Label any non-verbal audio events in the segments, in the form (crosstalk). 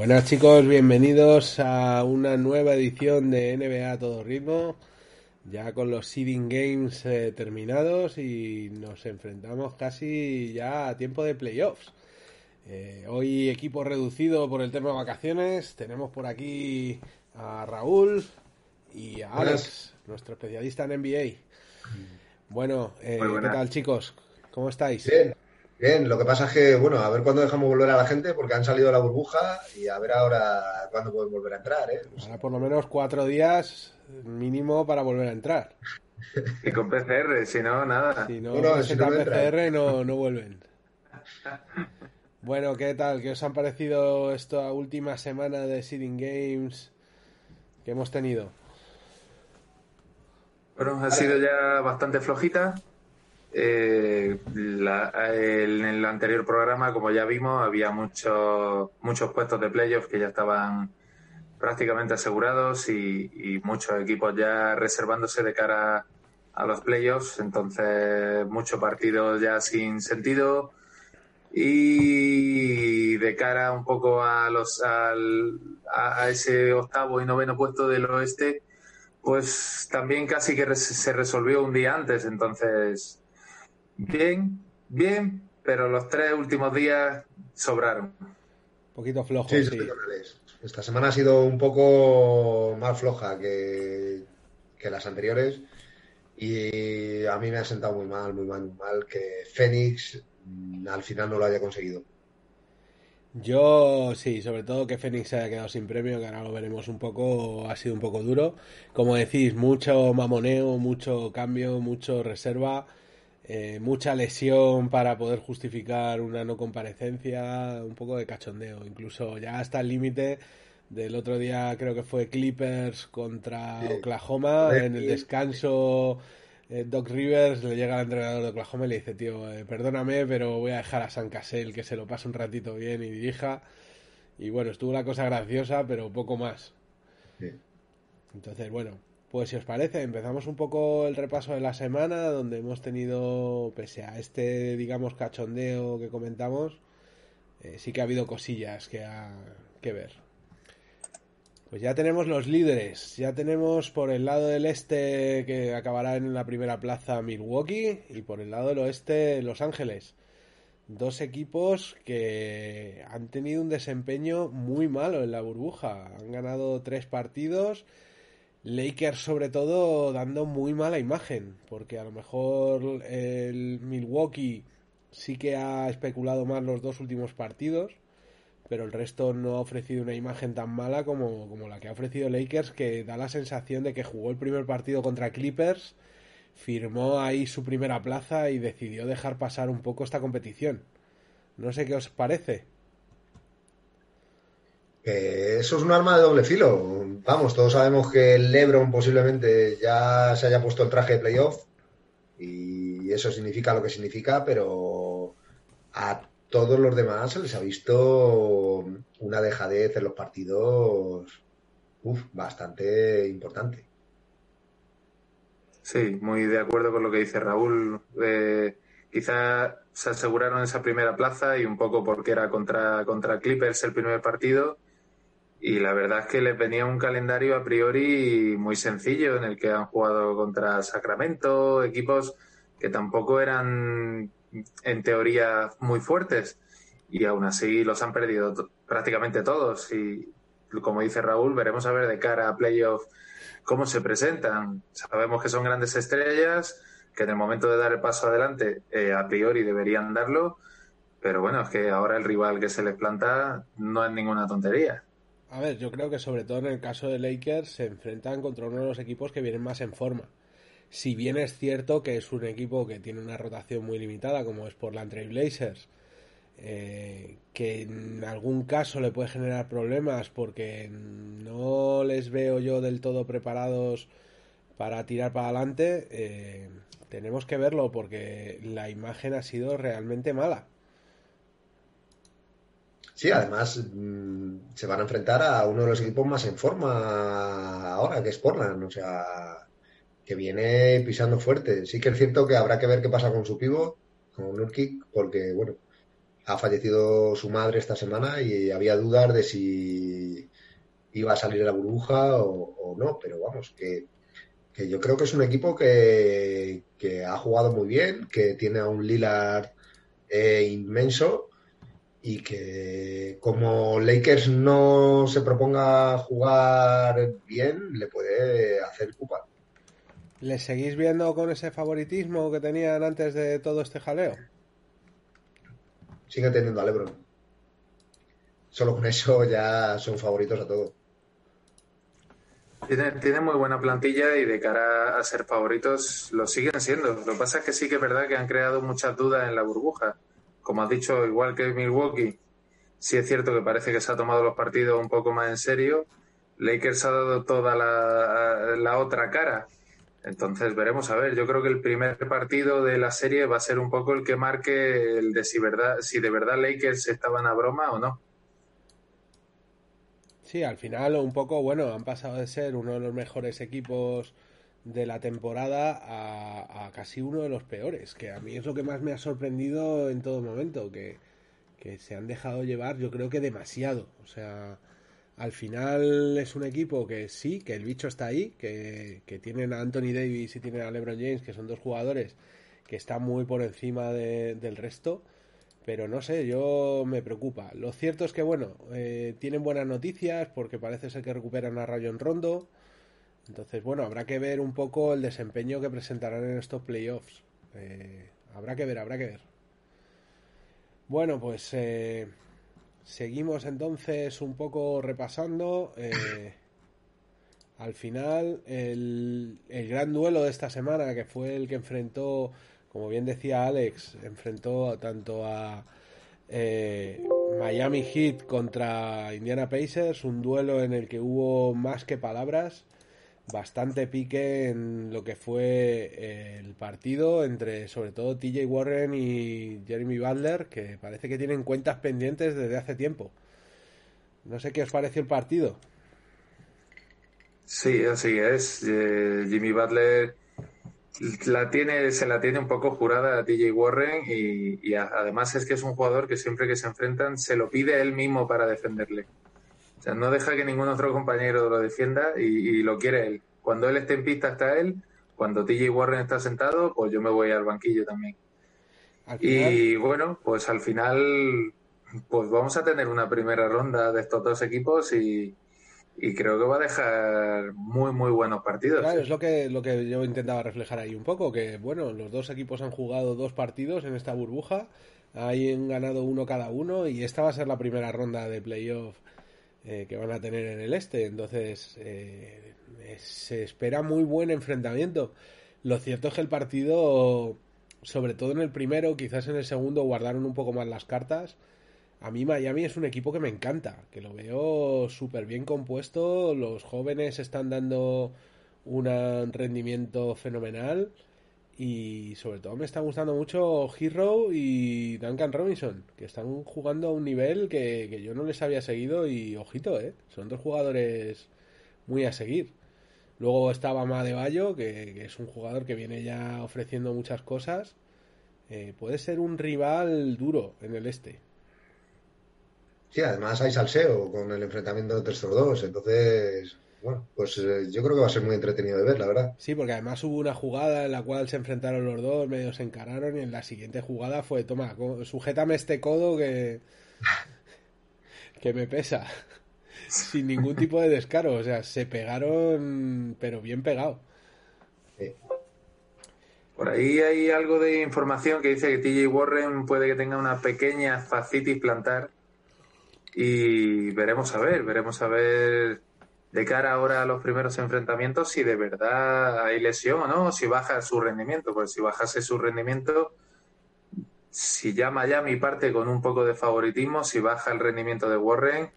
Buenas chicos, bienvenidos a una nueva edición de NBA a todo ritmo, ya con los seeding games eh, terminados y nos enfrentamos casi ya a tiempo de playoffs. Eh, hoy equipo reducido por el tema de vacaciones, tenemos por aquí a Raúl y a Alex, nuestro especialista en NBA. Bueno, eh, ¿qué tal chicos? ¿Cómo estáis? Bien. Bien, lo que pasa es que, bueno, a ver cuándo dejamos volver a la gente, porque han salido de la burbuja y a ver ahora cuándo pueden volver a entrar, ¿eh? Por lo menos cuatro días mínimo para volver a entrar. (laughs) Y con PCR, si no, nada. Si no, no, si no PCR no, no vuelven. (laughs) Bueno, ¿qué tal? ¿Qué os han parecido esta última semana de Seeding Games que hemos tenido? Bueno, ha sido ya bastante flojita. Eh, en el anterior programa, como ya vimos, había muchos muchos puestos de playoffs que ya estaban prácticamente asegurados y, muchos equipos ya reservándose de cara a los playoffs. Entonces, muchos partidos ya sin sentido y de cara un poco a los al, a ese octavo y noveno puesto del oeste pues también casi que se resolvió un día antes entonces Bien, bien, pero los tres últimos días sobraron. Un poquito flojos. Sí, Esta semana ha sido un poco más floja que, las anteriores y a mí me ha sentado muy mal, muy mal, muy mal que Fénix mm, al final no lo haya conseguido. Yo sí, sobre todo que Fénix se haya quedado sin premio, que ahora lo veremos un poco, ha sido un poco duro. Como decís, mucho mamoneo, mucho cambio, mucho reserva. Eh, mucha lesión para poder justificar una no comparecencia, un poco de cachondeo, incluso ya hasta el límite del otro día creo que fue Clippers contra Oklahoma, en el descanso eh, Doc Rivers le llega al entrenador de Oklahoma y le dice, tío, eh, perdóname, pero voy a dejar a San Casel que se lo pase un ratito bien y dirija. Y bueno, estuvo la cosa graciosa, pero poco más. Entonces, bueno, pues si os parece, empezamos un poco el repaso de la semana, donde hemos tenido, pese a este, digamos, cachondeo que comentamos, eh, sí que ha habido cosillas que, que ver. Pues ya tenemos los líderes, ya tenemos por el lado del este que acabará en la primera plaza Milwaukee y por el lado del oeste Los Ángeles. Dos equipos que han tenido un desempeño muy malo en la burbuja. Han ganado tres partidos Lakers sobre todo dando muy mala imagen, porque a lo mejor el Milwaukee sí que ha especulado más los dos últimos partidos, pero el resto no ha ofrecido una imagen tan mala como, como la que ha ofrecido Lakers, que da la sensación de que jugó el primer partido contra Clippers, firmó ahí su primera plaza y decidió dejar pasar un poco esta competición. No sé qué os parece eso es un arma de doble filo. Vamos, todos sabemos que Lebron posiblemente ya se haya puesto el traje de playoff y eso significa lo que significa, pero a todos los demás se les ha visto una dejadez en los partidos bastante importante. Sí, muy de acuerdo con lo que dice Raúl. Eh, quizá se aseguraron esa primera plaza y un poco porque era contra, contra Clippers el primer partido y la verdad es que les venía un calendario a priori muy sencillo en el que han jugado contra Sacramento, equipos que tampoco eran en teoría muy fuertes. Y aún así los han perdido prácticamente todos. Y como dice Raúl veremos a ver de cara a playoff cómo se presentan. Sabemos que son grandes estrellas que en el momento de dar el paso adelante eh, a priori deberían darlo pero bueno es que ahora el rival que se les planta no es ninguna tontería a ver, yo creo que sobre todo en el caso de Lakers se enfrentan contra uno de los equipos que vienen más en forma. Si bien es cierto que es un equipo que tiene una rotación muy limitada, como es Portland Trail Blazers, eh, que en algún caso le puede generar problemas porque no les veo yo del todo preparados para tirar para adelante, eh, tenemos que verlo porque la imagen ha sido realmente mala. Sí, además mm, se van a enfrentar a uno de los equipos más en forma ahora, que es Portland, o sea, que viene pisando fuerte. Sí que es cierto que habrá que ver qué pasa con su pivo, con Nurkic, porque, bueno, ha fallecido su madre esta semana y había dudas de si iba a salir de la burbuja o, no, pero vamos, que, yo creo que es un equipo que, ha jugado muy bien, que tiene a un Lillard eh, inmenso y que como Lakers no se proponga jugar bien, le puede hacer culpa. ¿Le seguís viendo con ese favoritismo que tenían antes de todo este jaleo? Sigue teniendo a LeBron. Solo con eso ya son favoritos a todo. Tiene, muy buena plantilla y de cara a ser favoritos lo siguen siendo. Lo que pasa es que sí que es verdad que han creado muchas dudas en la burbuja. Como has dicho, igual que Milwaukee, sí es cierto que parece que se ha tomado los partidos un poco más en serio. Lakers ha dado toda la, la otra cara. Entonces veremos a ver. Yo creo que el primer partido de la serie va a ser un poco el que marque el de si, verdad, si de verdad Lakers estaban a broma o no. Sí, al final un poco, bueno, han pasado de ser uno de los mejores equipos de la temporada a, casi uno de los peores, que a mí es lo que más me ha sorprendido en todo momento, que, se han dejado llevar yo creo que demasiado. O sea, al final es un equipo que sí, que el bicho está ahí, que, que tienen a Anthony Davis y tienen a LeBron James, que son dos jugadores que están muy por encima del resto pero no sé, yo me preocupa. Lo cierto es que, bueno, eh, tienen buenas noticias porque parece ser que recuperan a Rayon Rondo. Entonces, bueno, habrá que ver un poco el desempeño que presentarán en estos playoffs. Eh, habrá que ver, habrá que ver. Bueno, pues eh, seguimos entonces un poco repasando. al final, el, el gran duelo de esta semana, que fue el que enfrentó como bien decía Alex, enfrentó tanto a eh, Miami Heat contra Indiana Pacers, un duelo en el que hubo más que palabras, bastante pique en lo que fue eh, el partido entre sobre todo TJ Warren y Jeremy Butler, que parece que tienen cuentas pendientes desde hace tiempo. No sé qué os pareció el partido. Sí, así es. Eh, Jimmy Butler la tiene, se la tiene un poco jurada a TJ Warren y, además es que es un jugador que siempre que se enfrentan se lo pide él mismo para defenderle. O sea, no deja que ningún otro compañero lo defienda y, lo quiere él. Cuando él esté en pista está él, cuando TJ Warren está sentado, pues yo me voy al banquillo también. Y bueno, pues al final, pues vamos a tener una primera ronda de estos dos equipos y, y creo que va a dejar muy muy buenos partidos. Claro, es lo que, lo que yo intentaba reflejar ahí un poco, que bueno, los dos equipos han jugado dos partidos en esta burbuja, han ganado uno cada uno y esta va a ser la primera ronda de playoff eh, que van a tener en el este, entonces eh, se espera muy buen enfrentamiento. Lo cierto es que el partido, sobre todo en el primero, quizás en el segundo guardaron un poco más las cartas. A mí Miami es un equipo que me encanta, que lo veo súper bien compuesto, los jóvenes están dando un rendimiento fenomenal y sobre todo me está gustando mucho Hero y Duncan Robinson, que están jugando a un nivel que, yo no les había seguido y ojito, ¿eh? son dos jugadores muy a seguir. Luego estaba de Bayo, que, es un jugador que viene ya ofreciendo muchas cosas. Eh, puede ser un rival duro en el este. Sí, además hay salseo con el enfrentamiento estos dos, entonces, bueno, pues eh, yo creo que va a ser muy entretenido de ver, la verdad. Sí, porque además hubo una jugada en la cual se enfrentaron los dos, medio se encararon y en la siguiente jugada fue, toma, sujétame este codo que, (laughs) que me pesa, (laughs) sin ningún tipo de descaro, o sea, se pegaron, pero bien pegado. Por ahí hay algo de información que dice que TJ Warren puede que tenga una pequeña fascitis plantar y veremos a ver, veremos a ver de cara ahora a los primeros enfrentamientos si de verdad hay lesión o no, si baja su rendimiento, pues si bajase su rendimiento, si ya Miami parte con un poco de favoritismo, si baja el rendimiento de Warren,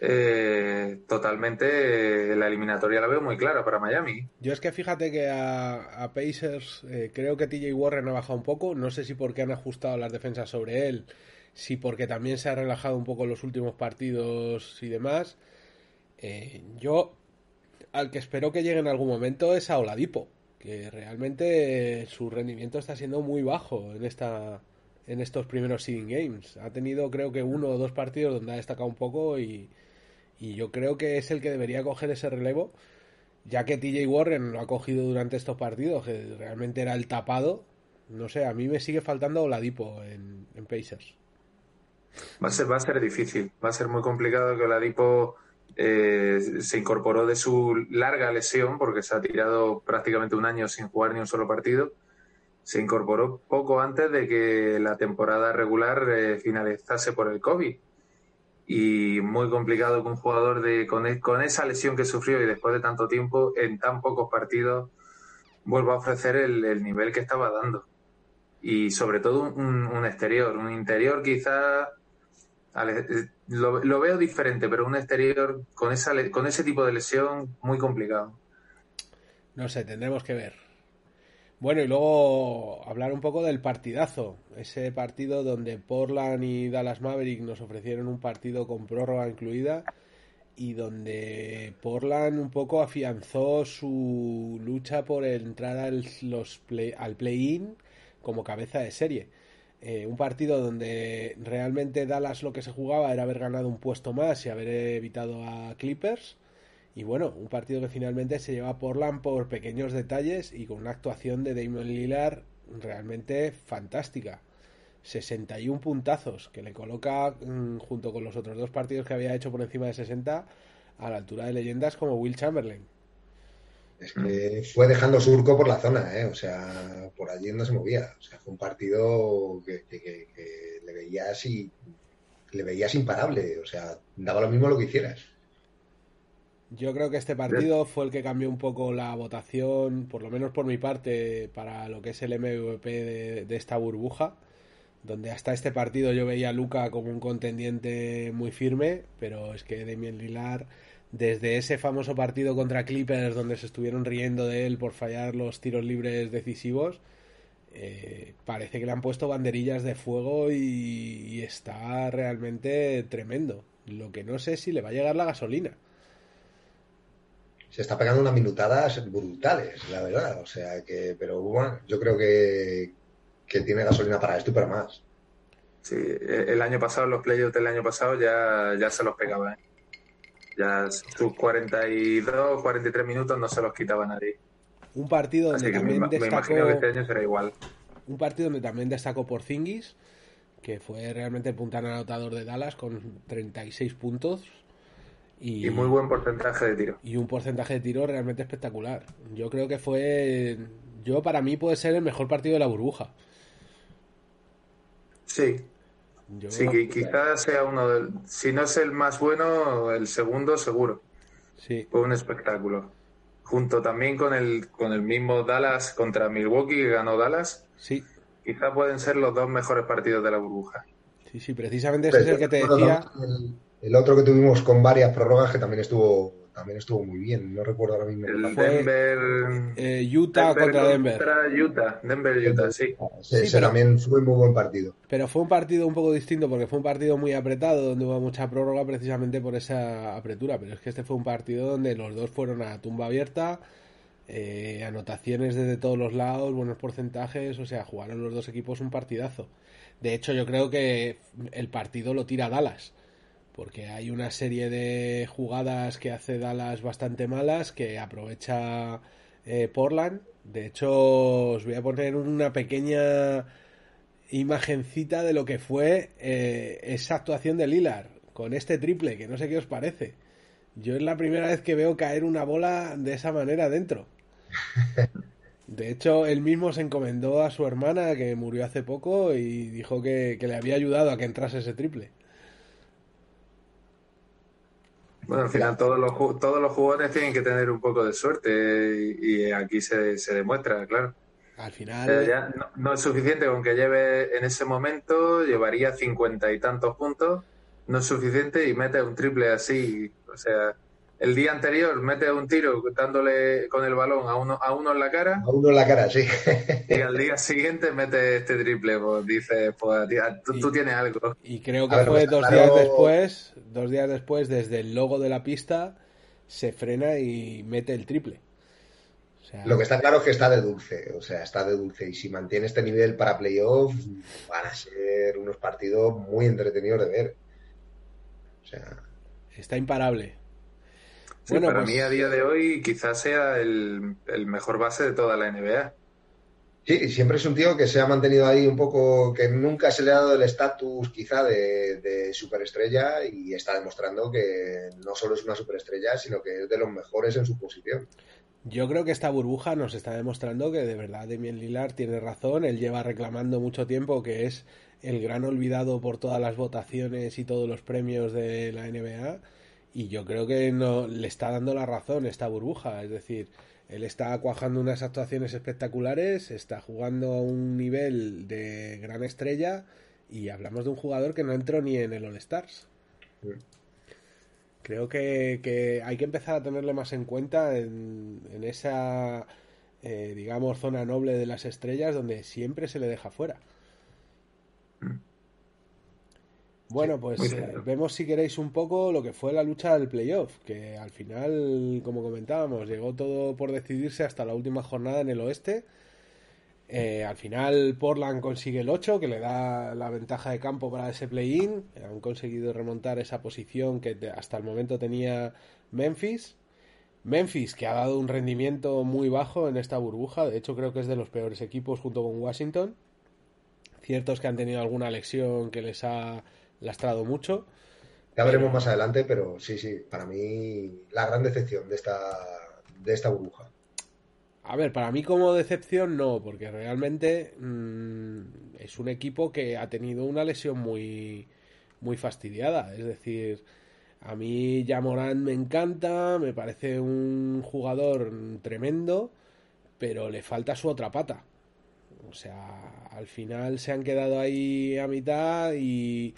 eh, totalmente la eliminatoria la veo muy clara para Miami. Yo es que fíjate que a, Pacers eh, creo que TJ Warren ha bajado un poco, no sé si porque han ajustado las defensas sobre él si porque también se ha relajado un poco los últimos partidos y demás. Eh, yo al que espero que llegue en algún momento es a Oladipo, que realmente su rendimiento está siendo muy bajo en esta, en estos primeros seeding games. Ha tenido creo que uno o dos partidos donde ha destacado un poco y, y yo creo que es el que debería coger ese relevo, ya que TJ Warren lo ha cogido durante estos partidos, que realmente era el tapado. No sé, a mí me sigue faltando Oladipo en, en Pacers. Va a, ser, va a ser difícil, va a ser muy complicado que Oladipo eh, se incorporó de su larga lesión, porque se ha tirado prácticamente un año sin jugar ni un solo partido. Se incorporó poco antes de que la temporada regular eh, finalizase por el COVID. Y muy complicado que un jugador de, con, e, con, esa lesión que sufrió y después de tanto tiempo, en tan pocos partidos, vuelva a ofrecer el, el nivel que estaba dando. Y sobre todo un, un exterior, un interior quizás lo, lo, veo diferente, pero un exterior con, esa, con ese tipo de lesión muy complicado. No sé, tendremos que ver. Bueno, y luego hablar un poco del partidazo. Ese partido donde Portland y Dallas Maverick nos ofrecieron un partido con prórroga incluida y donde Portland un poco afianzó su lucha por entrar al, los al play-in como cabeza de serie eh, un partido donde realmente Dallas lo que se jugaba era haber ganado un puesto más y haber evitado a Clippers. Y bueno, un partido que finalmente se lleva a Portland por pequeños detalles y con una actuación de Damon Lillard realmente fantástica. 61 puntazos, que le coloca mm, junto con los otros dos partidos que había hecho por encima de 60 a la altura de leyendas como Will Chamberlain. Es que fue dejando surco por la zona, ¿eh? O sea, por allí no se movía. O sea, fue un partido que, que, que, que le veías y le veías imparable. O sea, daba lo mismo lo que hicieras. Yo creo que este partido fue el que cambió un poco la votación, por lo menos por mi parte, para lo que es el MVP de, de esta burbuja, donde hasta este partido yo veía a Luca como un contendiente muy firme, pero es que Demian Lillard desde ese famoso partido contra Clippers donde se estuvieron riendo de él por fallar los tiros libres decisivos, eh, parece que le han puesto banderillas de fuego y, y, está realmente tremendo. Lo que no sé es si le va a llegar la gasolina. Se está pegando unas minutadas brutales, la verdad. O sea que, pero bueno, yo creo que, que tiene gasolina para esto y para más. Sí, el año pasado, los playoffs del año pasado ya, ya se los pegaba. ¿eh? Ya sus 42, 43 minutos no se los quitaba nadie. Un partido donde Así que también me, me destacó. imagino que este año será igual. Un partido donde también destacó por Zingis, que fue realmente el puntano anotador de Dallas con 36 puntos. Y, y, muy buen porcentaje de tiro. Y un porcentaje de tiro realmente espectacular. Yo creo que fue. Yo, para mí, puede ser el mejor partido de la burbuja. Sí, yo... Sí, que quizás sea uno del. Si no es el más bueno, el segundo seguro. Sí. Fue un espectáculo. Junto también con el, con el mismo Dallas contra Milwaukee, que ganó Dallas. Sí. Quizás pueden ser los dos mejores partidos de la burbuja. Sí, sí, precisamente ese Pero, es el que te decía. El, el, otro que tuvimos con varias prórrogas que también estuvo también estuvo muy bien. No recuerdo ahora mismo. El Denver. Eh, Utah Denver contra Denver. Contra Utah. Denver, Utah, sí. sí, sí pero, también fue muy buen partido. Pero fue un partido un poco distinto porque fue un partido muy apretado donde hubo mucha prórroga precisamente por esa apretura. Pero es que este fue un partido donde los dos fueron a tumba abierta. Eh, anotaciones desde todos los lados, buenos porcentajes, o sea, jugaron los dos equipos un partidazo. De hecho, yo creo que el partido lo tira Dallas porque hay una serie de jugadas que hace Dallas bastante malas que aprovecha eh, Portland. De hecho, os voy a poner una pequeña imagencita de lo que fue eh, esa actuación de Lillard con este triple, que no sé qué os parece. Yo es la primera vez que veo caer una bola de esa manera dentro. (laughs) De hecho, él mismo se encomendó a su hermana, que murió hace poco, y dijo que, que le había ayudado a que entrase ese triple. Bueno, al final todos los, todos los jugadores tienen que tener un poco de suerte y, y aquí se, se, demuestra, claro. Al final. Ya no, no, es suficiente con que lleve en ese momento, llevaría cincuenta y tantos puntos, no es suficiente y mete un triple así. O sea, el día anterior mete un tiro dándole con el balón a uno, a uno en la cara. A uno en la cara, sí. Y al día siguiente mete este triple, pues dice, pues tú, y, tú tienes algo. Y creo que ver, fue dos claro... días después, dos días después, desde el logo de la pista, se frena y mete el triple. O Lo que está claro es que está de dulce, o sea, está de dulce. Y si mantiene este nivel para playoff, van a ser unos partidos muy entretenidos de ver. O sea. Está imparable. Bueno, para pues mí a día de hoy quizás sea el, el mejor base de toda la NBA. Sí, siempre es un tío que se ha mantenido ahí un poco, que nunca se le ha dado el estatus quizá de, superestrella y está demostrando que no solo es una superestrella, sino que es de los mejores en su posición. Yo creo que esta burbuja nos está demostrando que de verdad Demian Lillard tiene razón, él lleva reclamando mucho tiempo que es el gran olvidado por todas las votaciones y todos los premios de la NBA y yo creo que no le está dando la razón esta burbuja, es decir, él está cuajando unas actuaciones espectaculares, está jugando a un nivel de gran estrella y hablamos de un jugador que no entró ni en el All Stars. Creo que, hay que empezar a tenerle más en cuenta en, esa, eh, digamos, zona noble de las estrellas donde siempre se le deja fuera. Bueno, pues eh, vemos si queréis un poco lo que fue la lucha del playoff, que al final, como comentábamos, llegó todo por decidirse hasta la última jornada en el oeste. Eh, al final Portland consigue el 8, que le da la ventaja de campo para ese play-in. Han conseguido remontar esa posición que hasta el momento tenía Memphis. Memphis, que ha dado un rendimiento muy bajo en esta burbuja. De hecho, creo que es de los peores equipos junto con Washington. Ciertos que han tenido alguna lesión que les ha lastrado mucho. Ya veremos más adelante, pero sí, sí, para mí la gran decepción de esta, de esta burbuja. A ver, para mí como decepción no, porque realmente mm, es un equipo que ha tenido una lesión muy, muy fastidiada. Es decir, a mí Morán me encanta, me parece un jugador tremendo, pero le falta su otra pata. O sea, al final se han quedado ahí a mitad y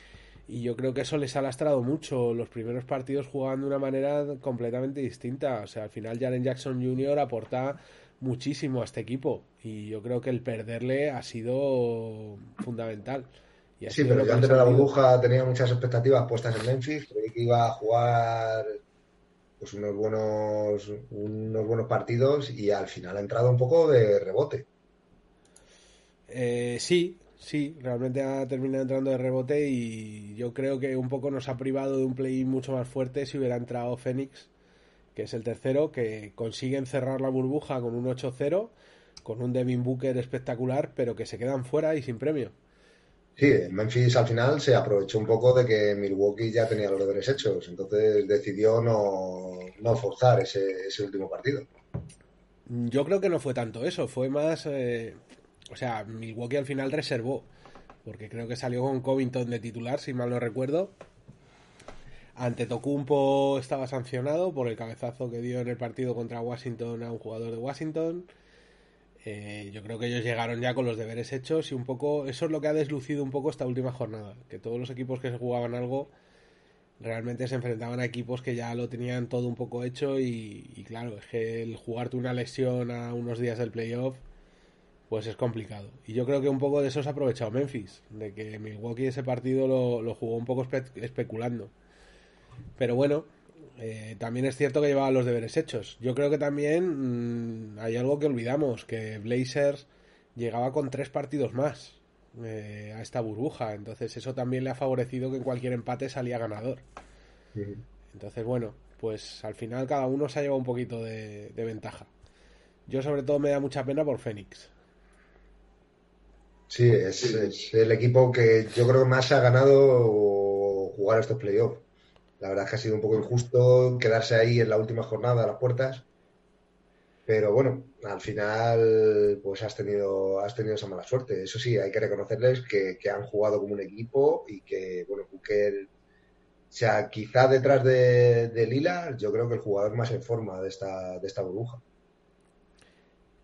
y yo creo que eso les ha lastrado mucho. Los primeros partidos jugaban de una manera completamente distinta. O sea, al final Jaren Jackson Jr. aporta muchísimo a este equipo y yo creo que el perderle ha sido fundamental. sí, pero yo antes de la burbuja tenía muchas expectativas puestas en Memphis, creí que iba a jugar pues unos buenos unos buenos partidos y al final ha entrado un poco de rebote. Eh, sí, Sí, realmente ha terminado entrando de rebote y yo creo que un poco nos ha privado de un play mucho más fuerte si hubiera entrado Fénix, que es el tercero, que consiguen cerrar la burbuja con un 8-0, con un Devin Booker espectacular, pero que se quedan fuera y sin premio. Sí, Memphis al final se aprovechó un poco de que Milwaukee ya tenía los deberes hechos, entonces decidió no, forzar ese, último partido. Yo creo que no fue tanto eso, fue más eh, o sea, Milwaukee al final reservó, porque creo que salió con Covington de titular, si mal no recuerdo. Ante Tocumpo estaba sancionado por el cabezazo que dio en el partido contra Washington a un jugador de Washington. Eh, yo creo que ellos llegaron ya con los deberes hechos y un poco eso es lo que ha deslucido un poco esta última jornada, que todos los equipos que se jugaban algo realmente se enfrentaban a equipos que ya lo tenían todo un poco hecho y, y claro, es que el jugarte una lesión a unos días del playoff pues es complicado. Y yo creo que un poco de eso se ha aprovechado Memphis, de que Milwaukee ese partido lo, jugó un poco especulando. Pero bueno, eh, también es cierto que llevaba los deberes hechos. Yo creo que también mm, hay algo que olvidamos, que Blazers llegaba con tres partidos más eh, a esta burbuja, entonces eso también le ha favorecido que en cualquier empate salía ganador. Entonces bueno, pues al final cada uno se ha llevado un poquito de, de ventaja. Yo sobre todo me da mucha pena por Fénix. Sí, es, el equipo que yo creo que más ha ganado jugar estos playoffs. La verdad es que ha sido un poco injusto quedarse ahí en la última jornada a las puertas. Pero bueno, al final pues has tenido, has tenido esa mala suerte. Eso sí, hay que reconocerles que, han jugado como un equipo y que, bueno, Booker, o sea, quizá detrás de, de Lila, yo creo que el jugador más en forma de esta, de esta burbuja.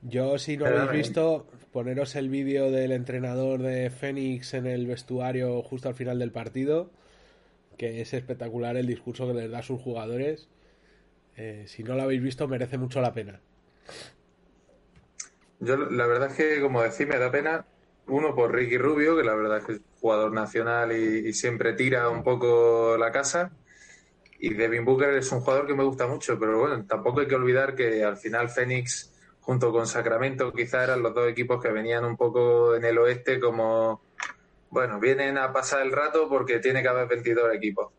Yo, si no habéis visto, poneros el vídeo del entrenador de Fénix en el vestuario justo al final del partido, que es espectacular el discurso que les da a sus jugadores. Eh, si no lo habéis visto, merece mucho la pena. Yo, la verdad es que, como decís, me da pena. Uno por Ricky Rubio, que la verdad es que es jugador nacional y, y siempre tira un poco la casa. Y Devin Booker es un jugador que me gusta mucho, pero bueno, tampoco hay que olvidar que al final Fénix junto con Sacramento, quizá eran los dos equipos que venían un poco en el oeste como, bueno, vienen a pasar el rato porque tiene que haber 22 equipos.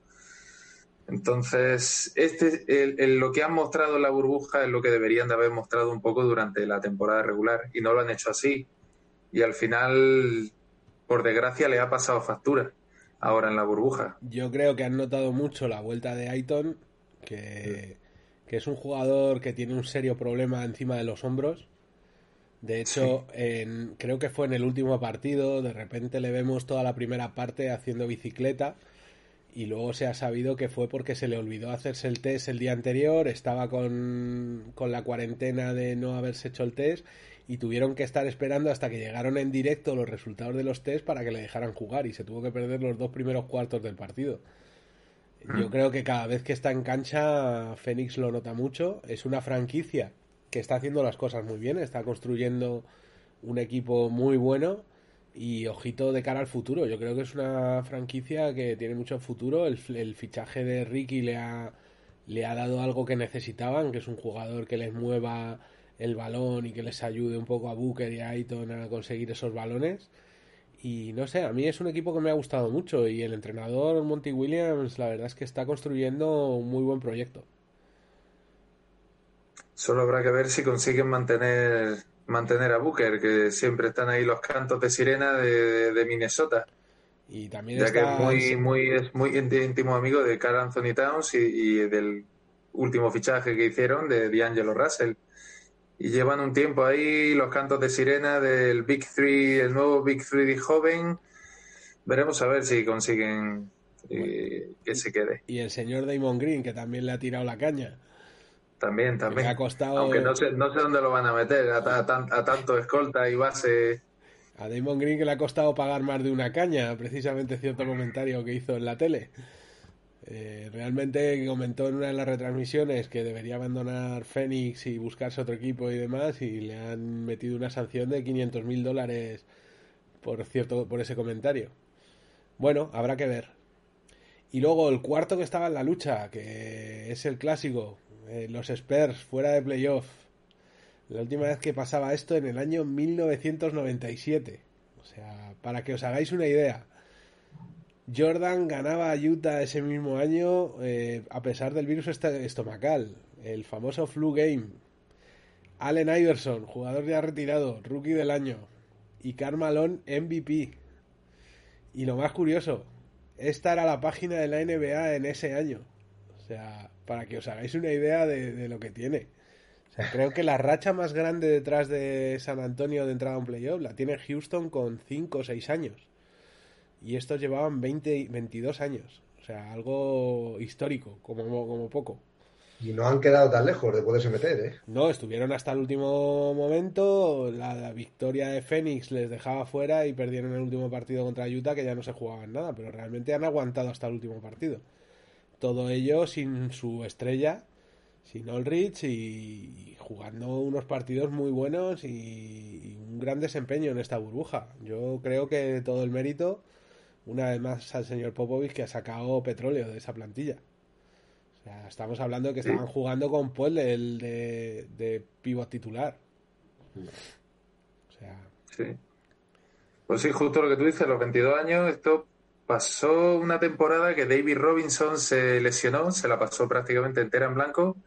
Entonces, este, lo que han mostrado en la burbuja es lo que deberían de haber mostrado un poco durante la temporada regular y no lo han hecho así. Y al final, por desgracia, le ha pasado factura ahora en la burbuja. Yo creo que han notado mucho la vuelta de Aiton, que, que es un jugador que tiene un serio problema encima de los hombros. De hecho, en, creo que fue en el último partido, de repente le vemos toda la primera parte haciendo bicicleta y luego se ha sabido que fue porque se le olvidó hacerse el test el día anterior, estaba con, con, la cuarentena de no haberse hecho el test y tuvieron que estar esperando hasta que llegaron en directo los resultados de los test para que le dejaran jugar y se tuvo que perder los dos primeros cuartos del partido. Yo mm. creo que cada vez que está en cancha Fénix lo nota mucho, es una franquicia que está haciendo las cosas muy bien, está construyendo un equipo muy bueno y ojito de cara al futuro. Yo creo que es una franquicia que tiene mucho futuro. El, fichaje de Ricky le ha, le ha dado algo que necesitaban, que es un jugador que les mueva el balón y que les ayude un poco a Booker y a Aiton a conseguir esos balones. Y no sé, a mí es un equipo que me ha gustado mucho y el entrenador Monty Williams la verdad es que está construyendo un muy buen proyecto. Solo habrá que ver si consiguen mantener mantener a Booker, que siempre están ahí los cantos de sirena de, Minnesota. Y también ya que es muy, muy, es muy íntimo amigo de Carl Anthony Towns y, del último fichaje que hicieron de D'Angelo Russell. Y llevan un tiempo ahí los cantos de sirena del Big Three, el nuevo Big Three joven. Veremos a ver si consiguen eh, que se quede. Y el señor Damon Green, que también le ha tirado la caña. También, también. ha costado... Aunque no sé, no sé dónde lo van a meter, a, tanto escolta y base. A Damon Green que le ha costado pagar más de una caña, precisamente cierto comentario que hizo en la tele. Eh, realmente comentó en una de las retransmisiones que debería abandonar Phoenix y buscarse otro equipo y demás y le han metido una sanción de 500 mil dólares por cierto por ese comentario. Bueno, habrá que ver. Y luego el cuarto que estaba en la lucha, que es el clásico, eh, los Spurs fuera de playoff. La última vez que pasaba esto en el año 1997. O sea, para que os hagáis una idea. Jordan ganaba a Utah ese mismo año eh, a pesar del virus estomacal, el famoso flu game. Allen Iverson, jugador ya retirado, rookie del año. Y Carmalone, MVP. Y lo más curioso, esta era la página de la NBA en ese año. O sea, para que os hagáis una idea de, lo que tiene. O sea, creo que la racha más grande detrás de San Antonio de entrada a un playoff la tiene Houston con 5 o 6 años. Y estos llevaban 20, 22 años. O sea, algo histórico, como, como poco. Y no han quedado tan lejos de poderse meter, ¿eh? No, estuvieron hasta el último momento. La, victoria de Phoenix les dejaba fuera y perdieron el último partido contra Utah, que ya no se jugaban nada. Pero realmente han aguantado hasta el último partido. Todo ello sin su estrella, sin Ulrich y, jugando unos partidos muy buenos y, un gran desempeño en esta burbuja. Yo creo que todo el mérito, una vez más, al señor Popovich que ha sacado petróleo de esa plantilla. O sea, estamos hablando de que estaban jugando con Paul de, de, de pivot titular. O sea. Sí. Pues sí, justo lo que tú dices, los 22 años, esto pasó una temporada que David Robinson se lesionó, se la pasó prácticamente entera en blanco.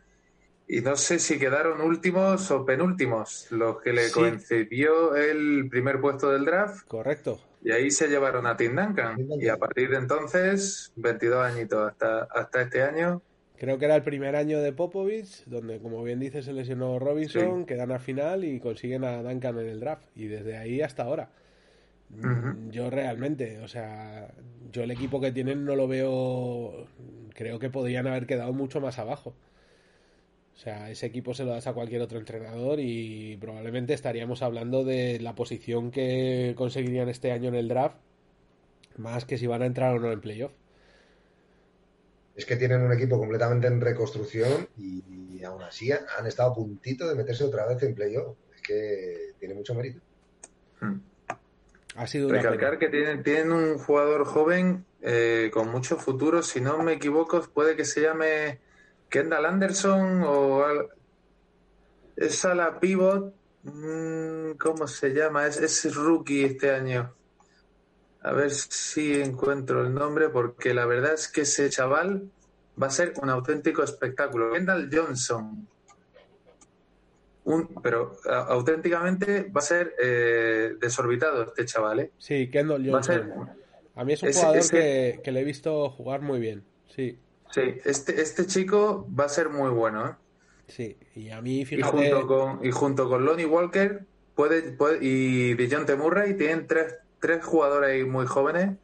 Y no sé si quedaron últimos o penúltimos los que le coincidió el primer puesto del draft. Correcto. Y ahí se llevaron a Tim Duncan. Y a partir de entonces, 22 añitos hasta, hasta este año. Creo que era el primer año de Popovich, donde, como bien dice, se lesionó Robinson, quedan a final y consiguen a Duncan en el draft. Y desde ahí hasta ahora. Yo realmente, o sea, yo el equipo que tienen no lo veo, creo que podrían haber quedado mucho más abajo. O sea, ese equipo se lo das a cualquier otro entrenador y probablemente estaríamos hablando de la posición que conseguirían este año en el draft, más que si van a entrar o no en playoff. Es que tienen un equipo completamente en reconstrucción y, aún así han estado a puntito de meterse otra vez en playoff. Es que tiene mucho mérito. Hmm. Ha sido Recalcar que tienen, tienen un jugador joven eh, con mucho futuro. Si no me equivoco, puede que se llame Kendall Anderson o es a la pivot, mm, ¿cómo se llama? Es, es rookie este año. A ver si encuentro el nombre, porque la verdad es que ese chaval va a ser un auténtico espectáculo. Kendall Johnson. Un, pero auténticamente va a ser eh, desorbitado este chaval, ¿eh? Sí, Kendall Johnson. A, mí es un jugador que, le he visto jugar muy bien, sí. Sí, este, este chico va a ser muy bueno, ¿eh? Sí, y a mí, fíjate... Y junto con, y junto con Lonnie Walker puede, puede, y DeJounte Murray tienen tres tres jugadores muy jóvenes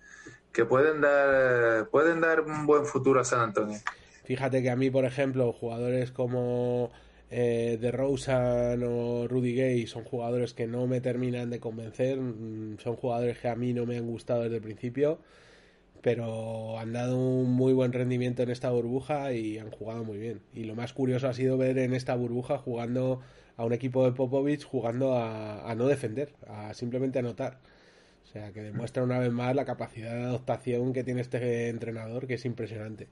que pueden dar, pueden dar un buen futuro a San Antonio. Fíjate que a mí, por ejemplo, jugadores como eh, de Rosen o Rudy Gay son jugadores que no me terminan de convencer, mm, son jugadores que a mí no me han gustado desde el principio, pero han dado un muy buen rendimiento en esta burbuja y han jugado muy bien. Y lo más curioso ha sido ver en esta burbuja jugando a un equipo de Popovich jugando a, no defender, a simplemente anotar. O sea, que demuestra una vez más la capacidad de adaptación que tiene este entrenador, que es impresionante.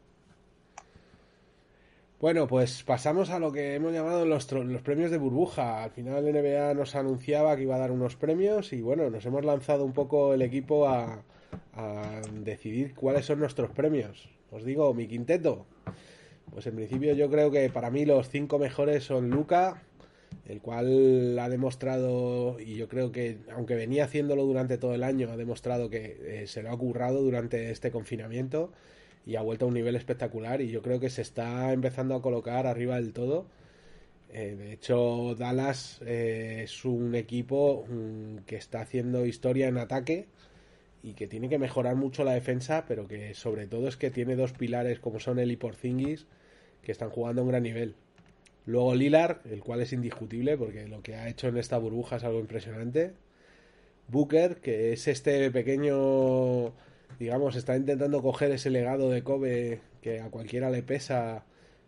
Bueno, pues pasamos a lo que hemos llamado los, los premios de burbuja. Al final NBA nos anunciaba que iba a dar unos premios y bueno, nos hemos lanzado un poco el equipo a, a decidir cuáles son nuestros premios. Os digo, mi quinteto. Pues en principio yo creo que para mí los cinco mejores son Luca, el cual ha demostrado, y yo creo que, aunque venía haciéndolo durante todo el año, ha demostrado que eh, se lo ha currado durante este confinamiento y ha vuelto a un nivel espectacular y yo creo que se está empezando a colocar arriba del todo. Eh, de hecho, Dallas eh, es un equipo mm, que está haciendo historia en ataque y que tiene que mejorar mucho la defensa, pero que sobre todo es que tiene dos pilares como son él y Porzingis que están jugando a un gran nivel. Luego Lilar, el cual es indiscutible porque lo que ha hecho en esta burbuja es algo impresionante. Booker, que es este pequeño, digamos, está intentando coger ese legado de Kobe que a cualquiera le pesa,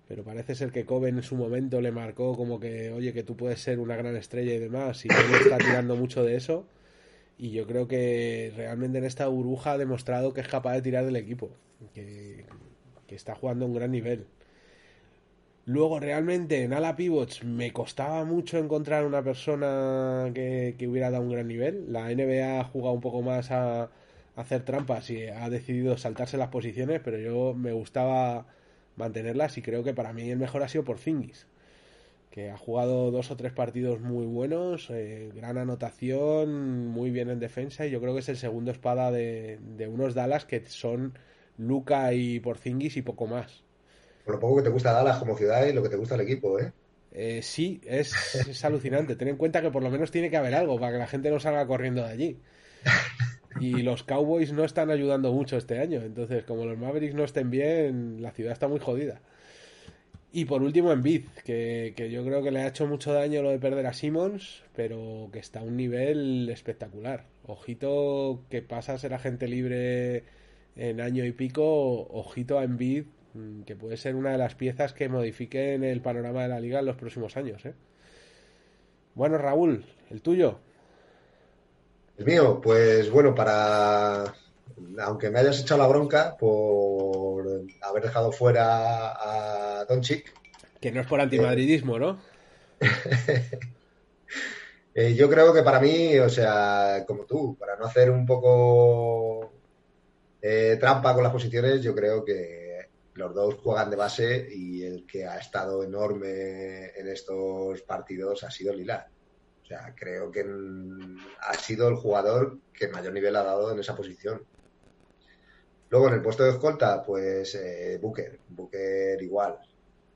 pero parece ser que Kobe en su momento le marcó como que, oye, que tú puedes ser una gran estrella y demás, y él está tirando mucho de eso. Y yo creo que realmente en esta burbuja ha demostrado que es capaz de tirar del equipo, que, está jugando a un gran nivel. Luego, realmente, en ala pivots me costaba mucho encontrar una persona que, hubiera dado un gran nivel. La NBA ha jugado un poco más a, hacer trampas y ha decidido saltarse las posiciones, pero yo me gustaba mantenerlas y creo que para mí el mejor ha sido por Fingis, que ha jugado dos o tres partidos muy buenos, eh, gran anotación, muy bien en defensa y yo creo que es el segundo espada de, de unos Dallas que son Luca y Porzingis y poco más lo poco que te gusta Dallas como ciudad y lo que te gusta el equipo, ¿eh? eh sí, es, alucinante. Ten en cuenta que por lo menos tiene que haber algo para que la gente no salga corriendo de allí. Y los Cowboys no están ayudando mucho este año. Entonces, como los Mavericks no estén bien, la ciudad está muy jodida. Y por último, en que, que yo creo que le ha hecho mucho daño lo de perder a Simmons, pero que está a un nivel espectacular. Ojito que pasa a ser agente libre en año y pico, ojito a Embiid Mm, que puede ser una de las piezas que modifiquen el panorama de la liga en los próximos años. ¿eh? Bueno, Raúl, el tuyo. El mío, pues bueno, para. Aunque me hayas echado la bronca por haber dejado fuera a Doncic. Que no es por antimadridismo, ¿no? (laughs) Eh, yo creo que para mí, o sea, como tú, para no hacer un poco eh, trampa con las posiciones, yo creo que los dos juegan de base y el que ha estado enorme en estos partidos ha sido Lila. O sea, creo que ha sido el jugador que mayor nivel ha dado en esa posición. Luego en el puesto de escolta, pues eh, Booker. Booker igual.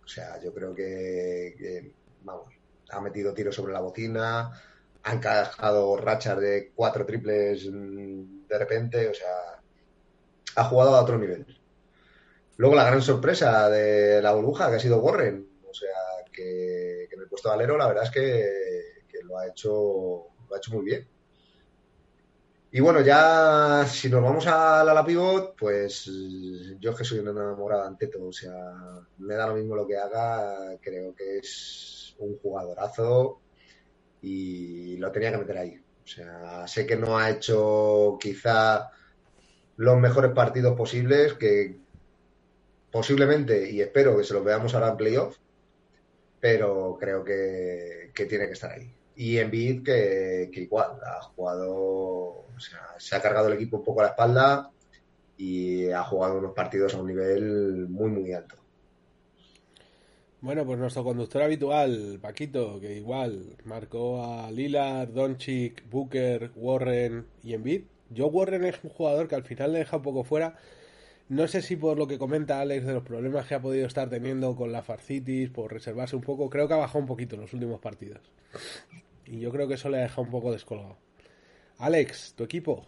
O sea, yo creo que, vamos, ha metido tiros sobre la bocina, ha encajado rachas de cuatro triples mm, de repente, o sea, ha jugado a otro nivel. Luego la gran sorpresa de la burbuja, que ha sido Warren. O sea, que, en el puesto de alero la verdad es que, lo, ha hecho, lo ha hecho muy bien. Y bueno, ya si nos vamos a la, pivot, pues yo es que soy una enamorada ante todo. O sea, me da lo mismo lo que haga. Creo que es un jugadorazo y lo tenía que meter ahí. O sea, sé que no ha hecho quizá los mejores partidos posibles, que posiblemente, y espero que se los veamos ahora en playoff, pero creo que, tiene que estar ahí. Y en que, que igual, ha jugado, o sea, se ha cargado el equipo un poco a la espalda y ha jugado unos partidos a un nivel muy, muy alto. Bueno, pues nuestro conductor habitual, Paquito, que igual marcó a Lillard, Doncic, Booker, Warren y Embiid. Yo Warren es un jugador que al final le deja un poco fuera. No sé si por lo que comenta Alex de los problemas que ha podido estar teniendo con la farcitis, por reservarse un poco, creo que ha bajado un poquito en los últimos partidos. Y yo creo que eso le ha dejado un poco descolgado. Alex, tu equipo.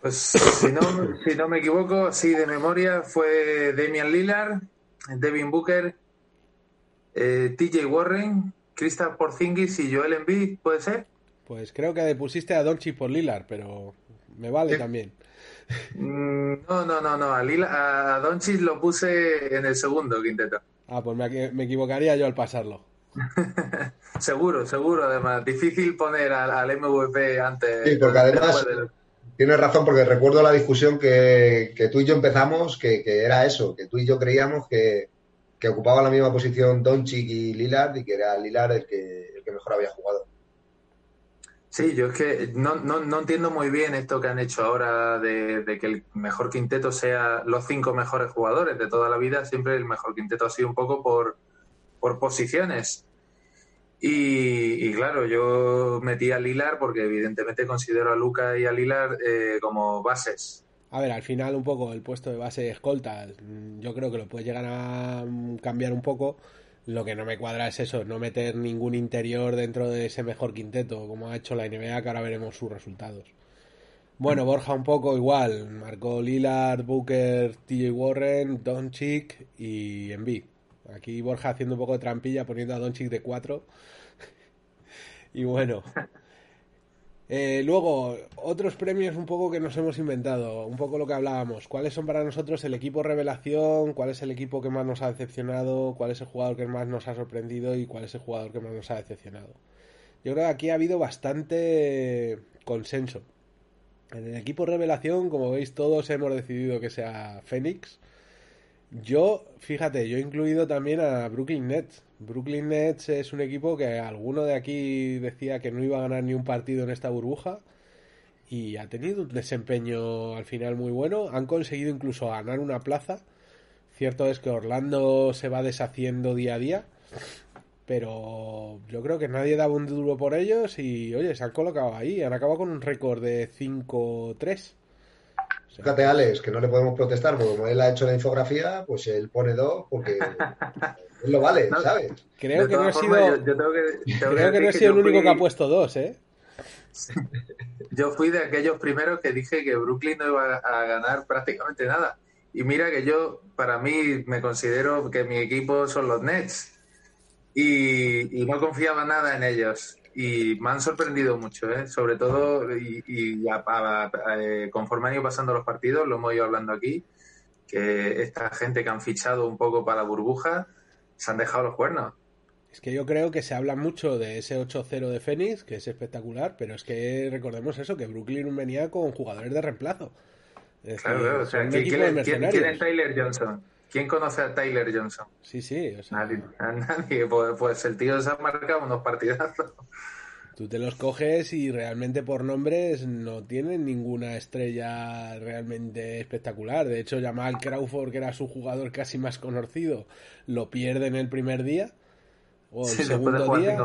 Pues si no, (coughs) si no me equivoco, así de memoria, fue Damian Lillard, Devin Booker, eh, TJ Warren, Krista Porzingis y Joel Embiid, ¿puede ser? Pues creo que pusiste a Donchi por Lillard, pero me vale también. Mm, no, no, no, no. A, Lila, a Doncic lo puse en el segundo quinteto. Ah, pues me, equivocaría yo al pasarlo. (laughs) seguro, seguro, además. Difícil poner al, MVP antes. Sí, porque además tienes razón, porque recuerdo la discusión que, tú y yo empezamos, que, era eso, que tú y yo creíamos que, que ocupaba la misma posición Doncic y Lillard y que era Lillard el que, el que mejor había jugado. Sí, yo es que no, no, no, entiendo muy bien esto que han hecho ahora de, que el mejor quinteto sea los cinco mejores jugadores de toda la vida. Siempre el mejor quinteto ha sido un poco por, por posiciones. Y, claro, yo metí a Lilar porque evidentemente considero a Luca y a Lilar eh, como bases. A ver, al final un poco el puesto de base escolta, yo creo que lo puede llegar a cambiar un poco. Lo que no me cuadra es eso, no meter ningún interior dentro de ese mejor quinteto, como ha hecho la NBA, que ahora veremos sus resultados. Bueno, Borja un poco igual, marcó Lillard, Booker, TJ Warren, Doncic y Embiid. Aquí Borja haciendo un poco de trampilla, poniendo a Doncic de 4. (laughs) y bueno. (laughs) Eh, luego, otros premios un poco que nos hemos inventado, un poco lo que hablábamos. ¿Cuáles son para nosotros el equipo revelación? ¿Cuál es el equipo que más nos ha decepcionado? ¿Cuál es el jugador que más nos ha sorprendido? ¿Y cuál es el jugador que más nos ha decepcionado? Yo creo que aquí ha habido bastante consenso. En el equipo revelación, como veis, todos hemos decidido que sea Fénix. Yo, fíjate, yo he incluido también a Brooklyn Nets. Brooklyn Nets es un equipo que alguno de aquí decía que no iba a ganar ni un partido en esta burbuja y ha tenido un desempeño al final muy bueno. Han conseguido incluso ganar una plaza. Cierto es que Orlando se va deshaciendo día a día, pero yo creo que nadie daba un duro por ellos y oye, se han colocado ahí. Han acabado con un récord de 5-3. Fíjate, Alex, que no le podemos protestar, porque como él ha hecho la infografía, pues él pone dos porque (laughs) él lo vale, ¿sabes? Creo que no he sido, (laughs) creo que no he sido el único que ha puesto dos, ¿eh? (laughs) Yo fui de aquellos primeros que dije que Brooklyn no iba a ganar prácticamente nada. Y mira que yo, para mí, me considero que mi equipo son los Nets. Y, y no confiaba nada en ellos y me han sorprendido mucho, ¿eh? sobre todo, y, y eh, conforme han ido pasando los partidos, lo hemos ido hablando aquí, que esta gente que han fichado un poco para la burbuja se han dejado los cuernos. Es que yo creo que se habla mucho de ese 8-0 de Phoenix, que es espectacular, pero es que recordemos eso, que Brooklyn venía con jugadores de reemplazo. claro, o sea, ¿quién, es Tyler Johnson? ¿Quién conoce a Tyler Johnson? Sí, sí. O sea, nadie, Pues, pues, el tío se ha marcado unos partidazos. Tú te los coges y realmente por nombres no tienen ninguna estrella realmente espectacular. De hecho, Jamal Crawford, que era su jugador casi más conocido, lo pierde en el primer día o el segundo día.